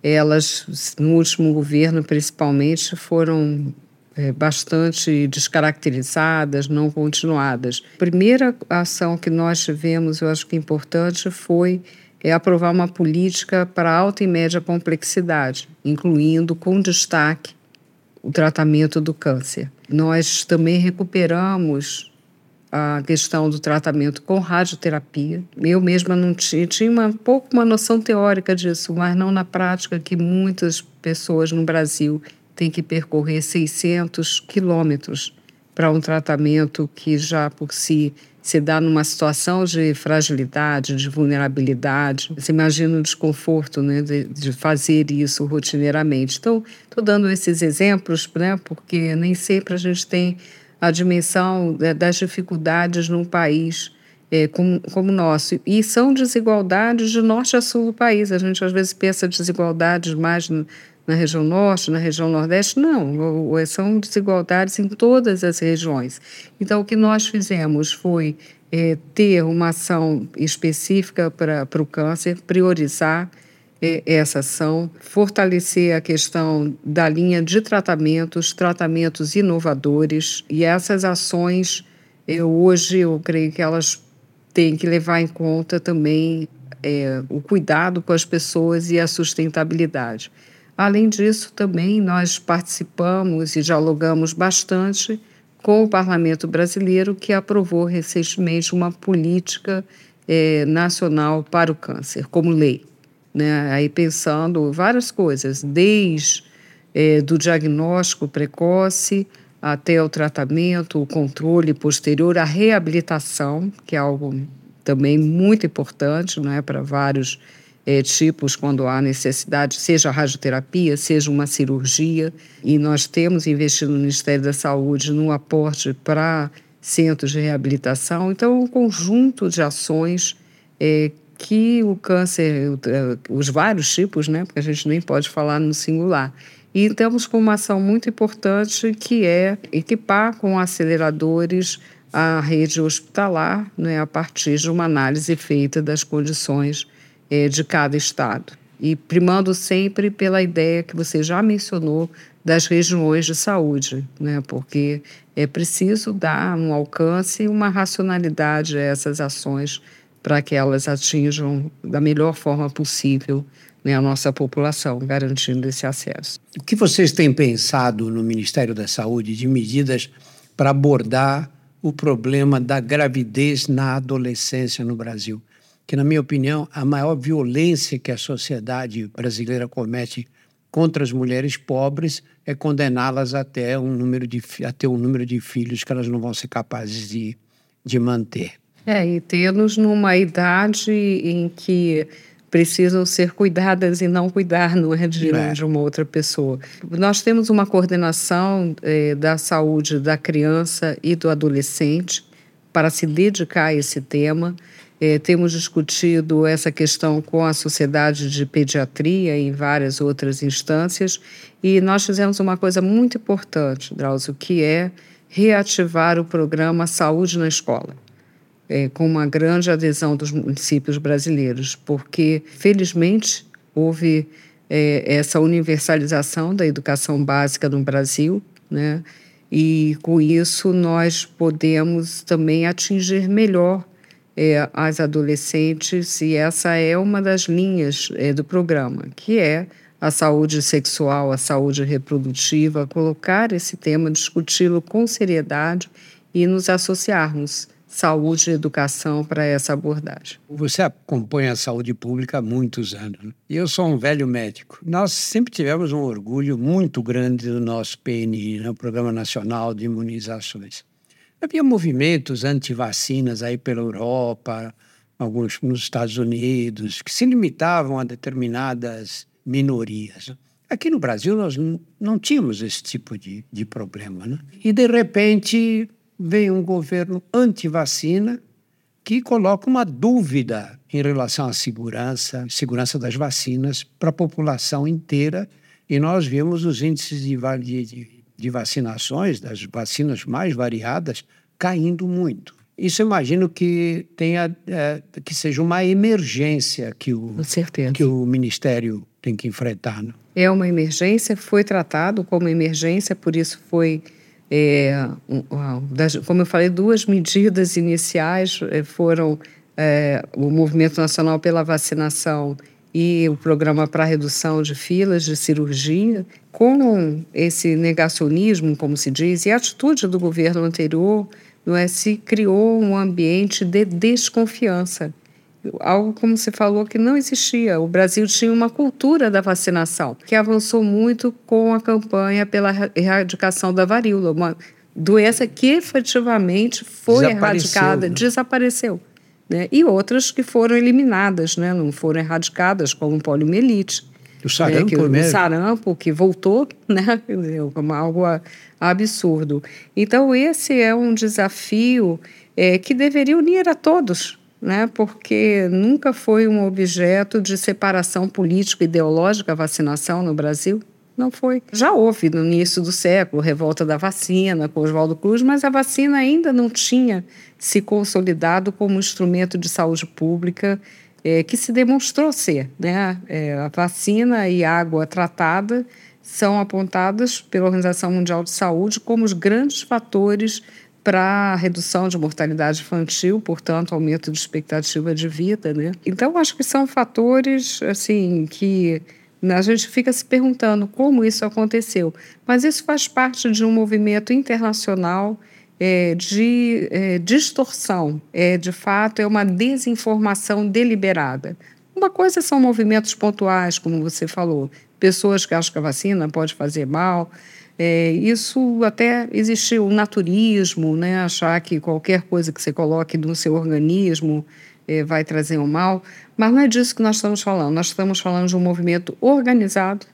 elas, no último governo principalmente, foram é, bastante descaracterizadas, não continuadas. A primeira ação que nós tivemos, eu acho que importante, foi é, aprovar uma política para alta e média complexidade, incluindo com destaque o tratamento do câncer. Nós também recuperamos a questão do tratamento com radioterapia. Eu mesma não tinha, tinha uma pouco uma noção teórica disso, mas não na prática que muitas pessoas no Brasil têm que percorrer 600 quilômetros para um tratamento que já por si se dá numa situação de fragilidade, de vulnerabilidade. Você imagina o desconforto né, de, de fazer isso rotineiramente. Então, estou dando esses exemplos, né, porque nem sempre a gente tem a dimensão das dificuldades num país é, como, o nosso. E são desigualdades de norte a sul do país. A gente às vezes pensa desigualdades mais na região norte, na região nordeste. Não, são desigualdades em todas as regiões. Então, o que nós fizemos foi é, ter uma ação específica para o câncer, priorizar essa ação, fortalecer a questão da linha de tratamentos, tratamentos inovadores e essas ações, eu, hoje eu creio que elas têm que levar em conta também é, o cuidado com as pessoas e a sustentabilidade. Além disso, também nós participamos e dialogamos bastante com o Parlamento Brasileiro, que aprovou recentemente uma política é, nacional para o câncer, como lei né? Aí pensando várias coisas, desde é, do diagnóstico precoce até o tratamento, o controle posterior, a reabilitação, que é algo também muito importante, não é, para vários é, tipos quando há necessidade, seja radioterapia, seja uma cirurgia, e nós temos investido no Ministério da Saúde no aporte para centros de reabilitação. Então, um conjunto de ações é, que o câncer, eh, os vários tipos, né, porque a gente nem pode falar no singular. E temos com uma ação muito importante que é equipar com aceleradores a rede hospitalar, né, a partir de uma análise feita das condições é, de cada estado. E primando sempre pela ideia que você já mencionou das regiões de saúde, né, porque é preciso dar um alcance e uma racionalidade a essas ações para que elas atinjam da melhor forma possível né, a nossa população, garantindo esse acesso. O que vocês têm pensado no Ministério da Saúde de medidas para abordar o problema da gravidez na adolescência no Brasil? Que, na minha opinião, a maior violência que a sociedade brasileira comete contra as mulheres pobres é condená-las até um número de até um número de filhos que elas não vão ser capazes de de manter. É, e tê-los numa idade em que precisam ser cuidadas e não cuidar não é de, é. de uma outra pessoa. Nós temos uma coordenação é, da saúde da criança e do adolescente para se dedicar a esse tema. É, temos discutido essa questão com a Sociedade de Pediatria em várias outras instâncias e nós fizemos uma coisa muito importante, Drauzio, que é reativar o programa Saúde na Escola é, com uma grande adesão dos municípios brasileiros, porque, felizmente, houve é, essa universalização da educação básica no Brasil, né? e com isso nós podemos também atingir melhor é, as adolescentes, e essa é uma das linhas é, do programa, que é a saúde sexual, a saúde reprodutiva, colocar esse tema, discuti-lo com seriedade e nos associarmos saúde e educação para essa abordagem. Você acompanha a saúde pública há muitos anos. Né? Eu sou um velho médico. Nós sempre tivemos um orgulho muito grande do nosso PNI, né? o Programa Nacional de Imunizações. Havia movimentos anti-vacinas aí pela Europa, alguns nos Estados Unidos, que se limitavam a determinadas minorias. Né? Aqui no Brasil nós não tínhamos esse tipo de, de problema. Né? E, de repente, vem um governo anti-vacina que coloca uma dúvida em relação à segurança, segurança das vacinas para a população inteira. E nós vimos os índices de, de, de vacinações, das vacinas mais variadas, caindo muito. Isso imagino que tenha é, que seja uma emergência que o, que o Ministério tem que enfrentar. Não? É uma emergência, foi tratado como emergência, por isso foi é, como eu falei, duas medidas iniciais é, foram é, o Movimento Nacional pela Vacinação e o Programa para Redução de Filas de Cirurgia. Com esse negacionismo, como se diz, e a atitude do governo anterior, não é, se criou um ambiente de desconfiança algo como você falou que não existia. O Brasil tinha uma cultura da vacinação que avançou muito com a campanha pela erradicação da varíola, uma doença que efetivamente foi desapareceu, erradicada, né? desapareceu. Né? E outras que foram eliminadas, né? não foram erradicadas, como poliomielite. O sarampo, né? que. O sarampo, que voltou, né? como algo absurdo. Então, esse é um desafio é, que deveria unir a todos, né, porque nunca foi um objeto de separação político-ideológica a vacinação no Brasil. Não foi. Já houve no início do século revolta da vacina com Oswaldo Cruz, mas a vacina ainda não tinha se consolidado como instrumento de saúde pública é, que se demonstrou ser. Né? É, a vacina e água tratada são apontadas pela Organização Mundial de Saúde como os grandes fatores para redução de mortalidade infantil, portanto, aumento de expectativa de vida, né? Então, acho que são fatores, assim, que a gente fica se perguntando como isso aconteceu. Mas isso faz parte de um movimento internacional é, de é, distorção, é, de fato, é uma desinformação deliberada. Uma coisa são movimentos pontuais, como você falou, pessoas que acham que a vacina pode fazer mal, é, isso até existiu o naturismo, né? achar que qualquer coisa que você coloque no seu organismo é, vai trazer um mal, mas não é disso que nós estamos falando. Nós estamos falando de um movimento organizado,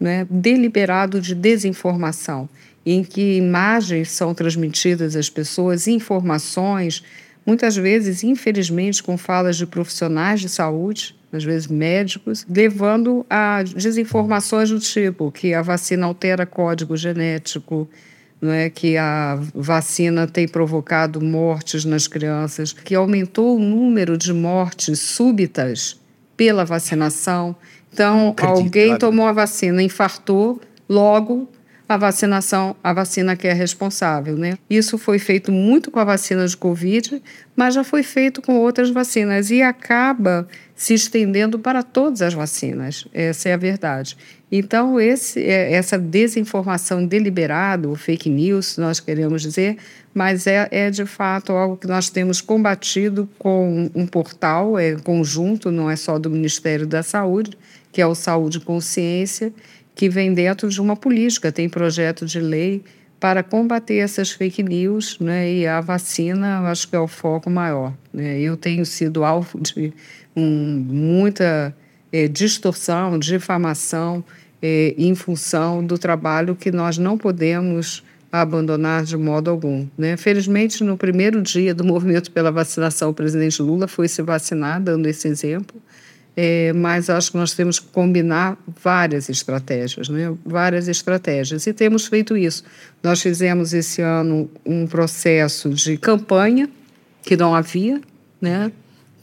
né? deliberado de desinformação, em que imagens são transmitidas às pessoas, informações, muitas vezes, infelizmente, com falas de profissionais de saúde, às vezes médicos, levando a desinformações do tipo que a vacina altera código genético, não é que a vacina tem provocado mortes nas crianças, que aumentou o número de mortes súbitas pela vacinação. Então, alguém tomou a vacina, infartou, logo a vacinação, a vacina que é responsável, né? Isso foi feito muito com a vacina de Covid, mas já foi feito com outras vacinas e acaba se estendendo para todas as vacinas. Essa é a verdade. Então, esse, é, essa desinformação deliberada, o fake news, nós queremos dizer, mas é, é de fato algo que nós temos combatido com um portal é conjunto, não é só do Ministério da Saúde, que é o Saúde Consciência, que vem dentro de uma política, tem projeto de lei para combater essas fake news, né? E a vacina, acho que é o foco maior. Né? Eu tenho sido alvo de um, muita é, distorção, difamação é, em função do trabalho que nós não podemos abandonar de modo algum. Né? Felizmente, no primeiro dia do movimento pela vacinação, o presidente Lula foi se vacinar, dando esse exemplo. É, mas acho que nós temos que combinar várias estratégias, né? várias estratégias, e temos feito isso. Nós fizemos esse ano um processo de campanha, que não havia, né?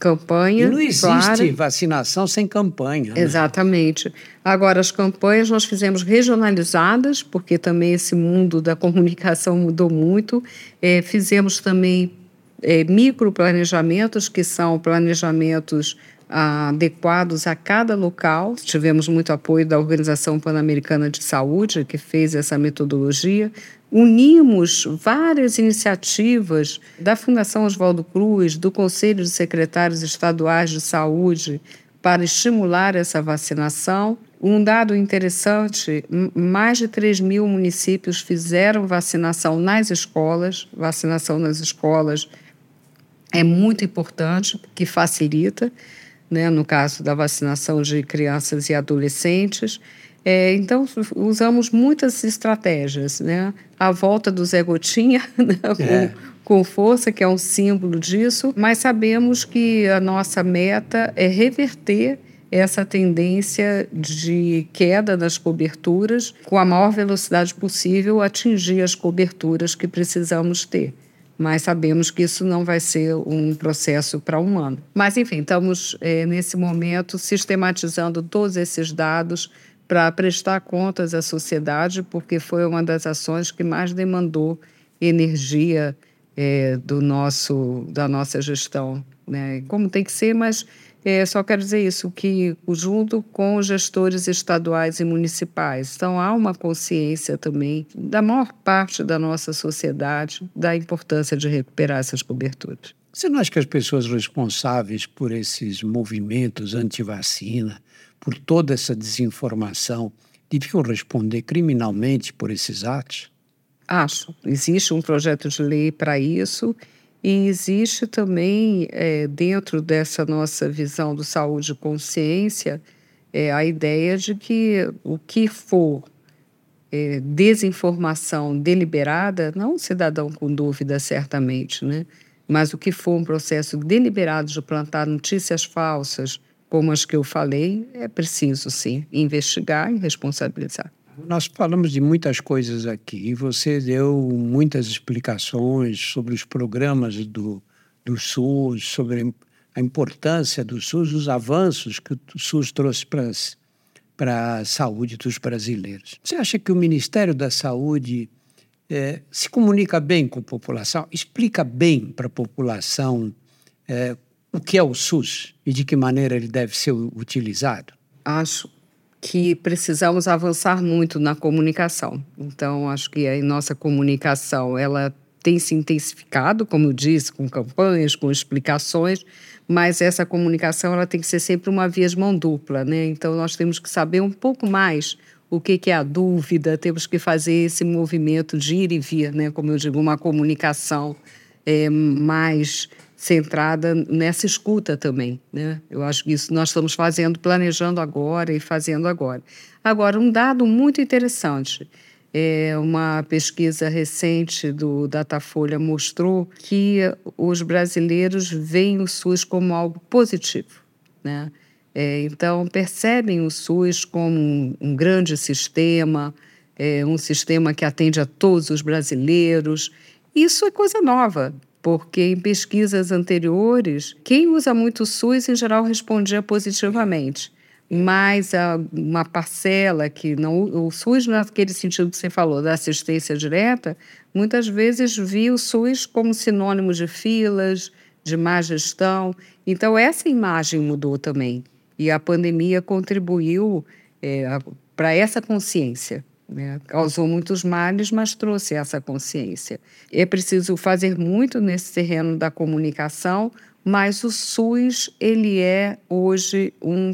campanha. E não existe clara. vacinação sem campanha. Né? Exatamente. Agora, as campanhas nós fizemos regionalizadas, porque também esse mundo da comunicação mudou muito. É, fizemos também é, microplanejamentos, que são planejamentos adequados a cada local. Tivemos muito apoio da Organização Pan-Americana de Saúde, que fez essa metodologia. Unimos várias iniciativas da Fundação Oswaldo Cruz, do Conselho de Secretários Estaduais de Saúde, para estimular essa vacinação. Um dado interessante: mais de 3 mil municípios fizeram vacinação nas escolas. Vacinação nas escolas é muito importante, porque facilita né, no caso da vacinação de crianças e adolescentes. É, então, usamos muitas estratégias. Né? A volta do Zé Gotinha, né, é. com, com, força, que é um símbolo disso, mas sabemos que a nossa meta é reverter essa tendência de queda das coberturas, com a maior velocidade possível, atingir as coberturas que precisamos ter mas sabemos que isso não vai ser um processo para um ano. Mas, enfim, estamos é, nesse momento sistematizando todos esses dados para prestar contas à sociedade, porque foi uma das ações que mais demandou energia é, do nosso, da nossa gestão. Né? Como tem que ser, mas é, só quero dizer isso, que junto com os gestores estaduais e municipais, então há uma consciência também da maior parte da nossa sociedade da importância de recuperar essas coberturas. Você não acha que as pessoas responsáveis por esses movimentos anti-vacina, por toda essa desinformação, deviam responder criminalmente por esses atos? Acho. Existe um projeto de lei para isso e existe também, é, dentro dessa nossa visão do saúde e consciência, é, a ideia de que o que for é, desinformação deliberada, não um cidadão com dúvida, certamente, né? mas o que for um processo deliberado de plantar notícias falsas, como as que eu falei, é preciso, sim, investigar e responsabilizar. Nós falamos de muitas coisas aqui e você deu muitas explicações sobre os programas do, do SUS, sobre a importância do SUS, os avanços que o SUS trouxe para, para a saúde dos brasileiros. Você acha que o Ministério da Saúde é, se comunica bem com a população, explica bem para a população é, o que é o SUS e de que maneira ele deve ser utilizado? Acho que precisamos avançar muito na comunicação. Então, acho que a nossa comunicação ela tem se intensificado, como eu disse, com campanhas, com explicações, mas essa comunicação ela tem que ser sempre uma via de mão dupla, né? Então, nós temos que saber um pouco mais o que, que é a dúvida, temos que fazer esse movimento de ir e vir, né? Como eu digo, uma comunicação é, mais centrada nessa escuta também, né? Eu acho que isso nós estamos fazendo, planejando agora e fazendo agora. Agora, um dado muito interessante, é uma pesquisa recente do Datafolha mostrou que os brasileiros veem o SUS como algo positivo, né? É, então, percebem o SUS como um, um grande sistema, é, um sistema que atende a todos os brasileiros. Isso é coisa nova porque em pesquisas anteriores, quem usa muito o SUS em geral respondia positivamente. Mas uma parcela que não. O SUS, naquele sentido que você falou, da assistência direta, muitas vezes via o SUS como sinônimo de filas, de má gestão. Então, essa imagem mudou também. E a pandemia contribuiu é, para essa consciência. Né? Causou muitos males, mas trouxe essa consciência. É preciso fazer muito nesse terreno da comunicação, mas o SUS ele é hoje um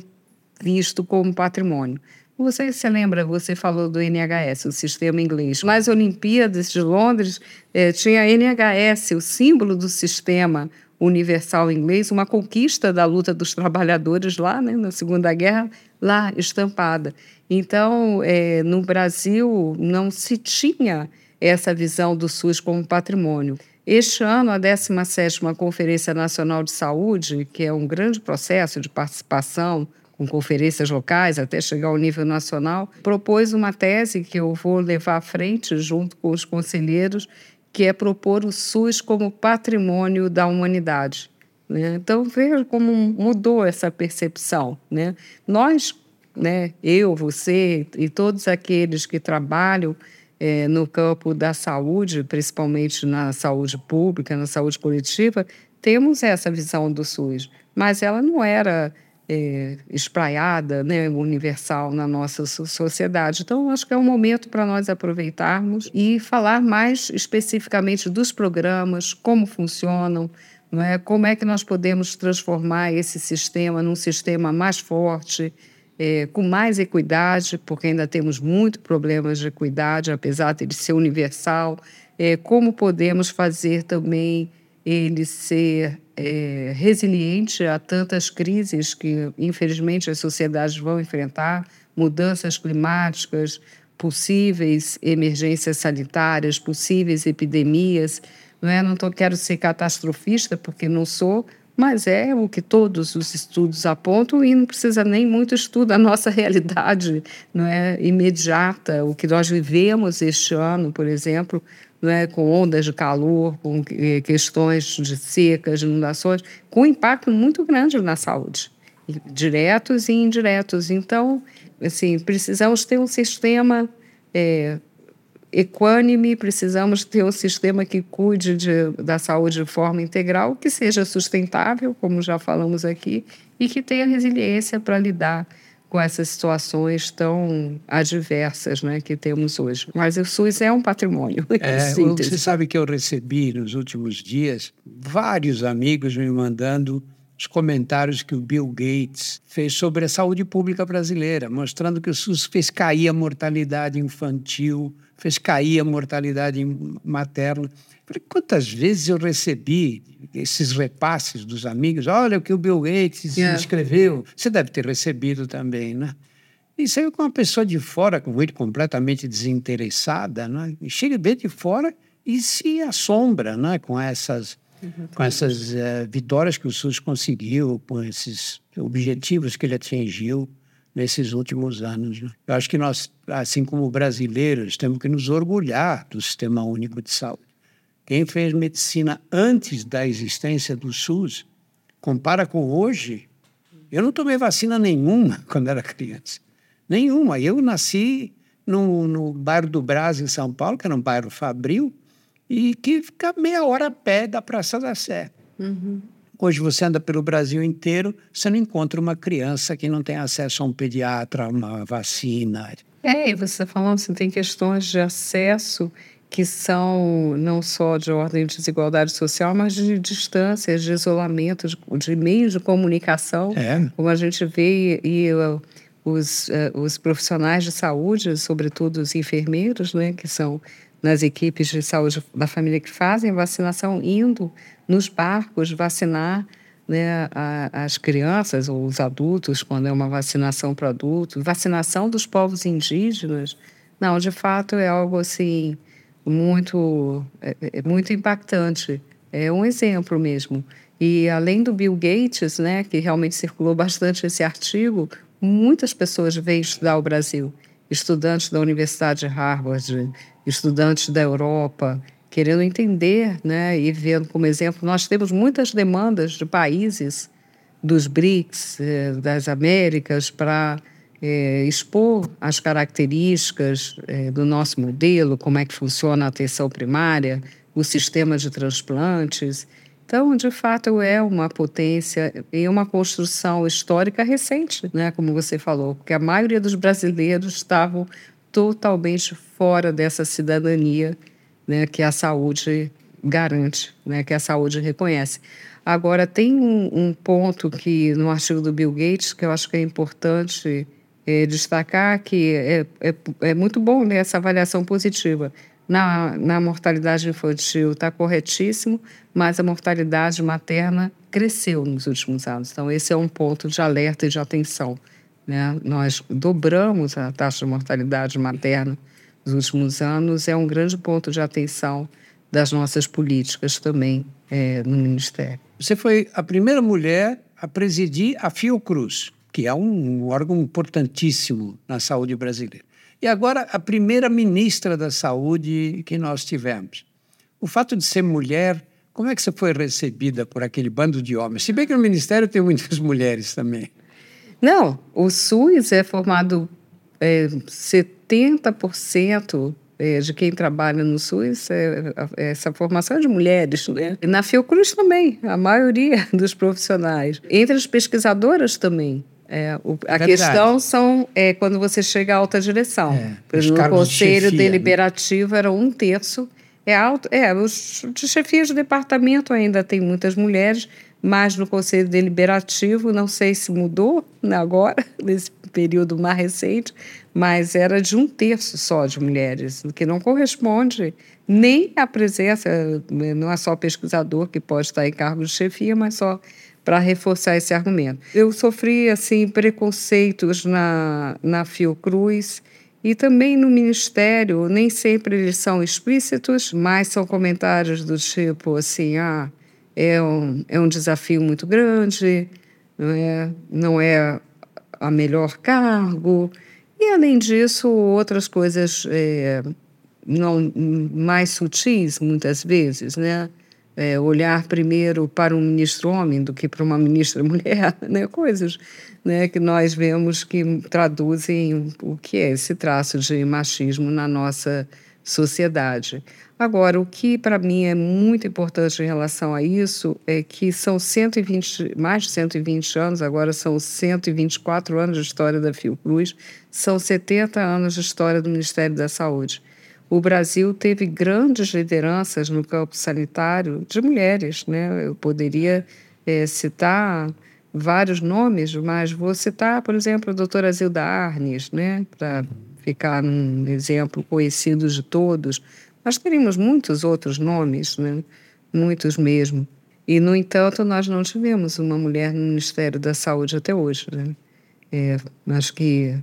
visto como patrimônio. Você se lembra, você falou do NHS, o sistema inglês. Nas Olimpíadas de Londres, eh, tinha NHS, o símbolo do sistema universal inglês, uma conquista da luta dos trabalhadores lá, né, na Segunda Guerra, lá estampada. Então, eh, no Brasil, não se tinha essa visão do SUS como patrimônio. Este ano, a 17ª Conferência Nacional de Saúde, que é um grande processo de participação com conferências locais até chegar ao nível nacional, propôs uma tese que eu vou levar à frente junto com os conselheiros, que é propor o SUS como patrimônio da humanidade. Né? Então, veja como mudou essa percepção. Né? Nós, né, eu, você e todos aqueles que trabalham é, no campo da saúde, principalmente na saúde pública, na saúde coletiva, temos essa visão do SUS, mas ela não era é, espraiada, né, universal na nossa sociedade. Então, acho que é um momento para nós aproveitarmos e falar mais especificamente dos programas, como funcionam, não é? como é que nós podemos transformar esse sistema num sistema mais forte, é, com mais equidade, porque ainda temos muitos problemas de equidade, apesar de ele ser universal. É, como podemos fazer também ele ser é, resiliente a tantas crises que, infelizmente, as sociedades vão enfrentar mudanças climáticas, possíveis emergências sanitárias, possíveis epidemias. Não, é? não tô, quero ser catastrofista, porque não sou, mas é o que todos os estudos apontam e não precisa nem muito estudo. A nossa realidade não é imediata, o que nós vivemos este ano, por exemplo, né, com ondas de calor, com questões de secas, inundações, com impacto muito grande na saúde, diretos e indiretos. Então, assim, precisamos ter um sistema é, equânime, precisamos ter um sistema que cuide de, da saúde de forma integral, que seja sustentável, como já falamos aqui, e que tenha resiliência para lidar com essas situações tão adversas né, que temos hoje. Mas o SUS é um patrimônio. É, você sabe que eu recebi nos últimos dias vários amigos me mandando os comentários que o Bill Gates fez sobre a saúde pública brasileira, mostrando que o SUS fez cair a mortalidade infantil, fez cair a mortalidade materna. Quantas vezes eu recebi esses repasses dos amigos? Olha o que o Bill Gates yeah. escreveu. Você deve ter recebido também, né? Isso aí com uma pessoa de fora, com ele completamente desinteressada, né? chega bem de fora e se assombra né? com essas, com essas uh, vitórias que o SUS conseguiu, com esses objetivos que ele atingiu nesses últimos anos. Né? Eu acho que nós, assim como brasileiros, temos que nos orgulhar do Sistema Único de Saúde. Quem fez medicina antes da existência do SUS, compara com hoje. Eu não tomei vacina nenhuma quando era criança. Nenhuma. Eu nasci no, no bairro do Brás, em São Paulo, que era um bairro fabril, e que fica meia hora a pé da Praça da Sé. Uhum. Hoje você anda pelo Brasil inteiro, você não encontra uma criança que não tem acesso a um pediatra, a uma vacina. É, e você está falando, você tem questões de acesso que são não só de ordem de desigualdade social, mas de distâncias, de isolamento, de, de meios de comunicação, é. como a gente vê e uh, os, uh, os profissionais de saúde, sobretudo os enfermeiros, né, que são nas equipes de saúde da família que fazem vacinação, indo nos barcos vacinar né, a, as crianças ou os adultos, quando é uma vacinação para adultos, vacinação dos povos indígenas. Não, de fato é algo assim muito, é, é muito impactante. É um exemplo mesmo. E além do Bill Gates, né, que realmente circulou bastante esse artigo, muitas pessoas vêm estudar o Brasil. Estudantes da Universidade de Harvard, estudantes da Europa, querendo entender né, e vendo como exemplo. Nós temos muitas demandas de países dos BRICS, eh, das Américas, para é, expor as características é, do nosso modelo, como é que funciona a atenção primária, o sistema de transplantes. Então, de fato, é uma potência e uma construção histórica recente, né, como você falou, porque a maioria dos brasileiros estavam totalmente fora dessa cidadania né, que a saúde garante, né, que a saúde reconhece. Agora, tem um, um ponto que no artigo do Bill Gates que eu acho que é importante é, destacar que é, é, é, muito bom né, essa avaliação positiva. Na, na mortalidade infantil está corretíssimo, mas a mortalidade materna cresceu nos últimos anos. Então, esse é um ponto de alerta e de atenção. Né? Nós dobramos a taxa de mortalidade materna nos últimos anos, é um grande ponto de atenção das nossas políticas também é, no Ministério. Você foi a primeira mulher a presidir a Fiocruz, que é um órgão importantíssimo na saúde brasileira. E agora a primeira ministra da Saúde que nós tivemos. O fato de ser mulher, como é que você foi recebida por aquele bando de homens? Se bem que no Ministério tem muitas mulheres também. Não, o SUS é formado é, 70% é, de quem trabalha no SUS, é, é, essa formação é de mulheres. Né? Na Fiocruz também, a maioria dos profissionais. Entre as pesquisadoras também. É, o, a Verdade. questão são é, quando você chega à alta direção. É, no conselho de chefia, deliberativo né? era um terço. É alto, é, os de chefias de departamento ainda tem muitas mulheres, mas no conselho deliberativo não sei se mudou agora nesse período mais recente, mas era de um terço só de mulheres, o que não corresponde nem à presença, não é só pesquisador que pode estar em cargo de chefia, mas só para reforçar esse argumento. Eu sofri assim preconceitos na, na Fiocruz e também no Ministério, nem sempre eles são explícitos, mas são comentários do tipo assim, ah, é um, é um desafio muito grande, não é, não é a melhor cargo, e, além disso, outras coisas é, não, mais sutis, muitas vezes, né? É, olhar primeiro para um ministro homem do que para uma ministra mulher, né? coisas né, que nós vemos que traduzem o que é esse traço de machismo na nossa sociedade. Agora, o que para mim é muito importante em relação a isso é que são 120, mais de 120 anos, agora são 124 anos de história da Fiocruz, são 70 anos de história do Ministério da Saúde. O Brasil teve grandes lideranças no campo sanitário de mulheres, né? Eu poderia é, citar vários nomes, mas vou citar, por exemplo, a doutora Zilda Arnes, né? Para ficar um exemplo conhecido de todos nós teríamos muitos outros nomes, né? muitos mesmo. E, no entanto, nós não tivemos uma mulher no Ministério da Saúde até hoje. Né? É, acho que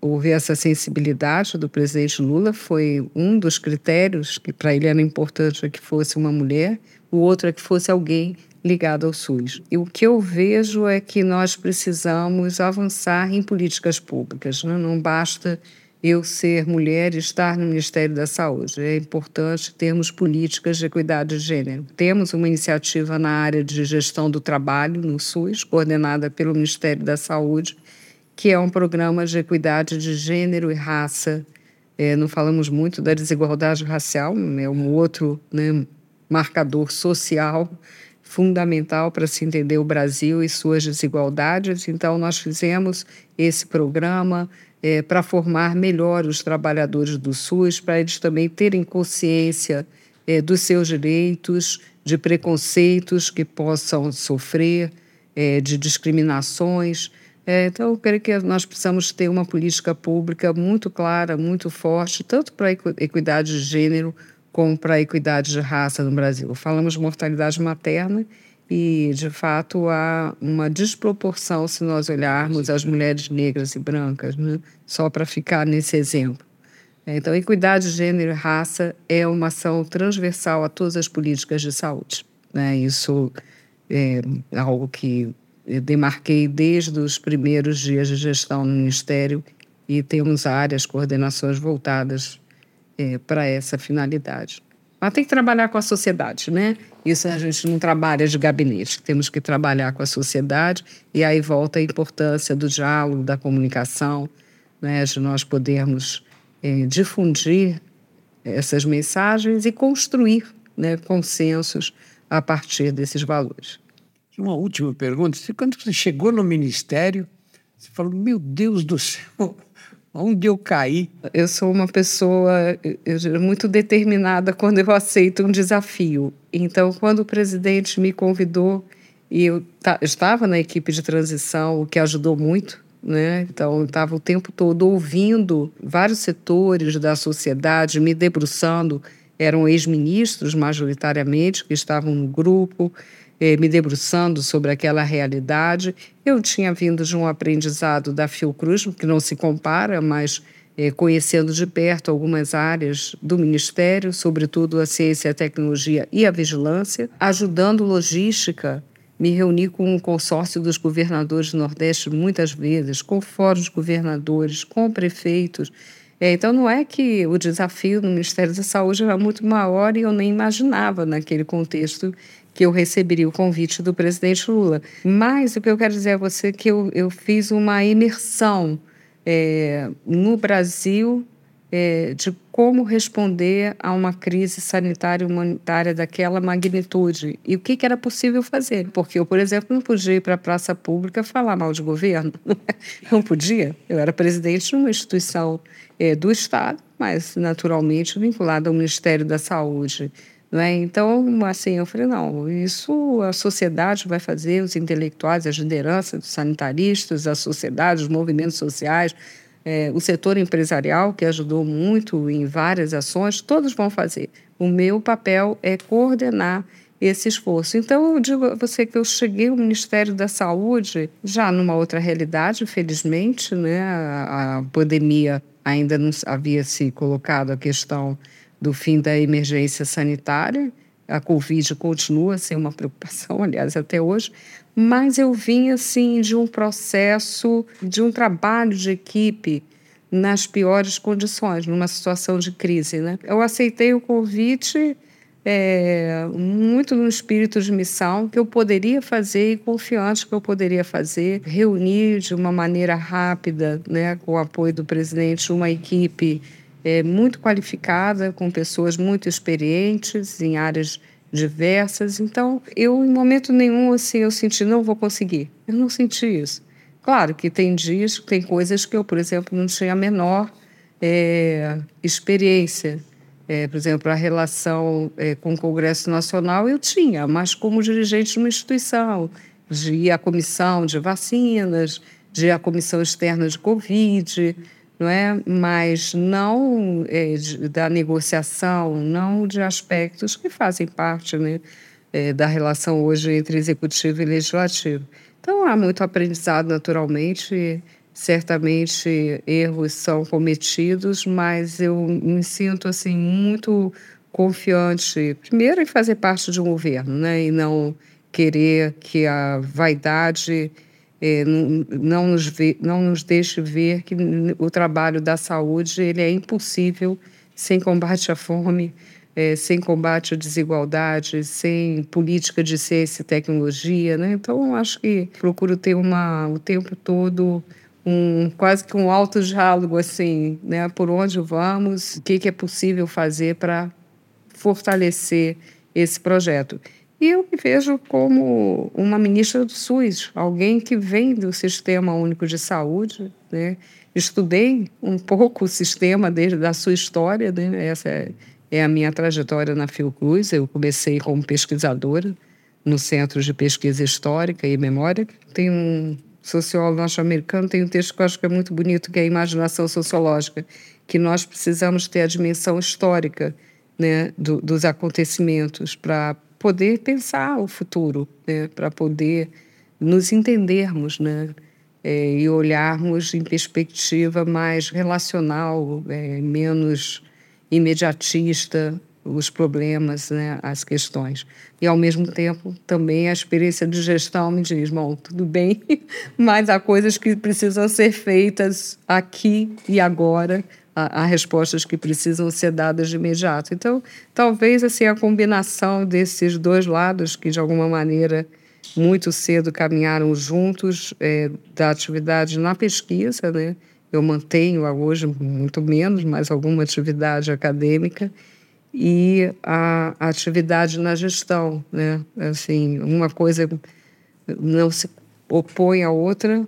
houve essa sensibilidade do presidente Lula, foi um dos critérios que para ele era importante que fosse uma mulher, o outro é que fosse alguém ligado ao SUS. E o que eu vejo é que nós precisamos avançar em políticas públicas, né? não basta eu ser mulher e estar no Ministério da Saúde. É importante termos políticas de equidade de gênero. Temos uma iniciativa na área de gestão do trabalho no SUS, coordenada pelo Ministério da Saúde, que é um programa de equidade de gênero e raça. É, não falamos muito da desigualdade racial, é um outro né, marcador social fundamental para se entender o Brasil e suas desigualdades. Então, nós fizemos esse programa é, para formar melhor os trabalhadores do SUS, para eles também terem consciência é, dos seus direitos, de preconceitos que possam sofrer, é, de discriminações. É, então, eu creio que nós precisamos ter uma política pública muito clara, muito forte, tanto para a equidade de gênero como para a equidade de raça no Brasil. Falamos de mortalidade materna e, de fato, há uma desproporção se nós olharmos as mulheres negras e brancas, né? só para ficar nesse exemplo. Então, equidade de gênero e raça é uma ação transversal a todas as políticas de saúde. Né? Isso é algo que demarquei desde os primeiros dias de gestão no Ministério e temos áreas, coordenações voltadas é, para essa finalidade. Mas tem que trabalhar com a sociedade, né? Isso a gente não trabalha de gabinete, temos que trabalhar com a sociedade e aí volta a importância do diálogo, da comunicação, né? de nós podermos é, difundir essas mensagens e construir né, consensos a partir desses valores. Uma última pergunta. Quando você chegou no ministério, você falou: Meu Deus do céu, Onde eu caí? Eu sou uma pessoa muito determinada quando eu aceito um desafio. Então, quando o presidente me convidou, e eu estava na equipe de transição, o que ajudou muito né? Então, estava o tempo todo ouvindo vários setores da sociedade, me debruçando. Eram ex-ministros, majoritariamente, que estavam no grupo, me debruçando sobre aquela realidade. Eu tinha vindo de um aprendizado da Fiocruz, que não se compara, mas eh, conhecendo de perto algumas áreas do Ministério, sobretudo a ciência, a tecnologia e a vigilância, ajudando logística me reuni com um consórcio dos governadores do Nordeste muitas vezes, com fóruns de governadores, com prefeitos. É, então, não é que o desafio no Ministério da Saúde era muito maior e eu nem imaginava, naquele contexto, que eu receberia o convite do presidente Lula. Mas o que eu quero dizer a você é que eu, eu fiz uma imersão é, no Brasil é, de como responder a uma crise sanitária e humanitária daquela magnitude e o que, que, era possível fazer. Porque eu, por exemplo, não podia ir para a praça pública falar mal de governo. Não podia. Eu era presidente de uma instituição é, do Estado, mas naturalmente vinculada ao Ministério da Saúde. É? Então, assim, eu falei, não, isso a sociedade vai fazer, os intelectuais, as lideranças, os sanitaristas, a sociedade, os movimentos sociais, é, o setor empresarial, que ajudou muito em várias ações, todos vão fazer. O meu papel é coordenar esse esforço. Então, eu digo a você que eu cheguei ao Ministério da Saúde já numa outra realidade, felizmente, né? A, a pandemia ainda não havia se colocado a questão do fim da emergência sanitária. A Covid continua ser uma preocupação, aliás, até hoje, mas eu vim assim de um processo, de um trabalho de equipe nas piores condições, numa situação de crise. Né? Eu aceitei o convite é, muito no espírito de missão que eu poderia fazer e confiante que eu poderia fazer, reunir de uma maneira rápida, né, com o apoio do presidente, uma equipe é, muito qualificada, com pessoas muito experientes em áreas diversas. Então, eu em momento nenhum assim eu senti não vou conseguir. Eu não senti isso. Claro que tem dias, tem coisas que eu, por exemplo, não tinha a menor é, experiência. É, por exemplo, a relação é, com o Congresso Nacional eu tinha, mas como dirigente de uma instituição, de ir à comissão de vacinas, de ir à comissão externa de Covid, não é? mas não é, da negociação, não de aspectos que fazem parte né, é, da relação hoje entre executivo e legislativo. Então, há muito aprendizado, naturalmente, certamente erros são cometidos, mas eu me sinto assim muito confiante, primeiro em fazer parte de um governo, né, e não querer que a vaidade é, não, nos vê, não nos deixe ver que o trabalho da saúde ele é impossível sem combate à fome, é, sem combate à desigualdade, sem política de ciência e tecnologia. Né? Então, acho que procuro ter uma, o tempo todo um quase que um alto diálogo assim, né? Por onde vamos, o que, que é possível fazer para fortalecer esse projeto. E eu me vejo como uma ministra do SUS, alguém que vem do Sistema Único de Saúde. Né? Estudei um pouco o sistema desde da sua história, né? essa é, é a minha trajetória na Fiocruz. Eu comecei como pesquisadora no Centro de Pesquisa Histórica e Memória. Tem um sociólogo norte-americano, tem um texto que eu acho que é muito bonito, que é a imaginação sociológica, que nós precisamos ter a dimensão histórica né, do, dos acontecimentos para poder pensar o futuro, né? para poder nos entendermos né? É, e olharmos em perspectiva mais relacional, é, menos imediatista os problemas, né, as questões. E, ao mesmo tempo, também a experiência de gestão me diz, bom, tudo bem, mas há coisas que precisam ser feitas aqui e agora há, respostas que precisam ser dadas de imediato. Então, talvez assim a combinação desses dois lados que de alguma maneira muito cedo caminharam juntos é, da atividade na pesquisa, né? Eu mantenho hoje muito menos, mas alguma atividade acadêmica e a, a atividade na gestão, né? Assim, uma coisa não se opõe à outra.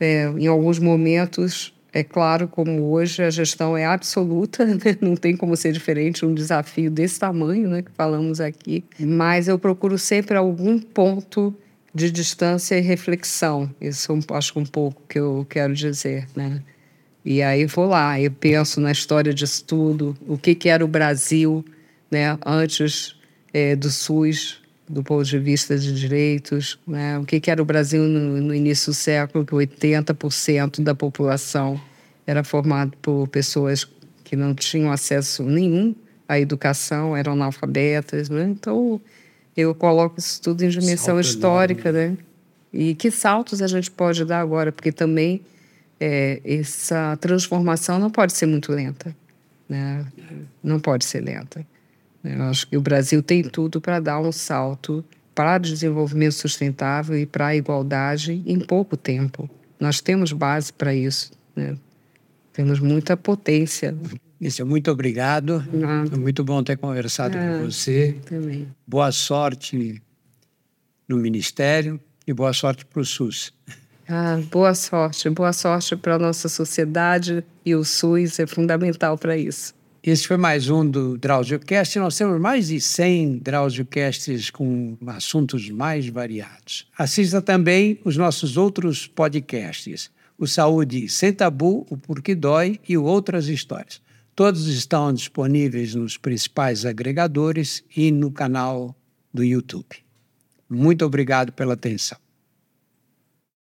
É, em alguns momentos é claro, como hoje a gestão é absoluta, né? não tem como ser diferente um desafio desse tamanho, né, que falamos aqui. Mas eu procuro sempre algum ponto de distância e reflexão. Isso eu acho um pouco que eu quero dizer, né? E aí vou lá, eu penso na história disso tudo, o que, que era o Brasil, né, antes é, do SUS, do ponto de vista de direitos, né, o que, que era o Brasil no, no início do século, que 80% da população era formado por pessoas que não tinham acesso nenhum à educação, eram analfabetas, né? Então, eu coloco isso tudo em dimensão Salto histórica, enorme. né? E que saltos a gente pode dar agora, porque também é, essa transformação não pode ser muito lenta, né? Não pode ser lenta. Eu acho que o Brasil tem tudo para dar um salto para o desenvolvimento sustentável e para a igualdade em pouco tempo. Nós temos base para isso, né? Temos muita potência. Isso, muito obrigado. Nada. Muito bom ter conversado com ah, você. Também. Boa sorte no Ministério e boa sorte para o SUS. Ah, boa sorte, boa sorte para a nossa sociedade e o SUS é fundamental para isso. Esse foi mais um do DrauzioCast. Nós temos mais de 100 DrauzioCasts com assuntos mais variados. Assista também os nossos outros podcasts o Saúde Sem Tabu, o Porquê Dói e Outras Histórias. Todos estão disponíveis nos principais agregadores e no canal do YouTube. Muito obrigado pela atenção.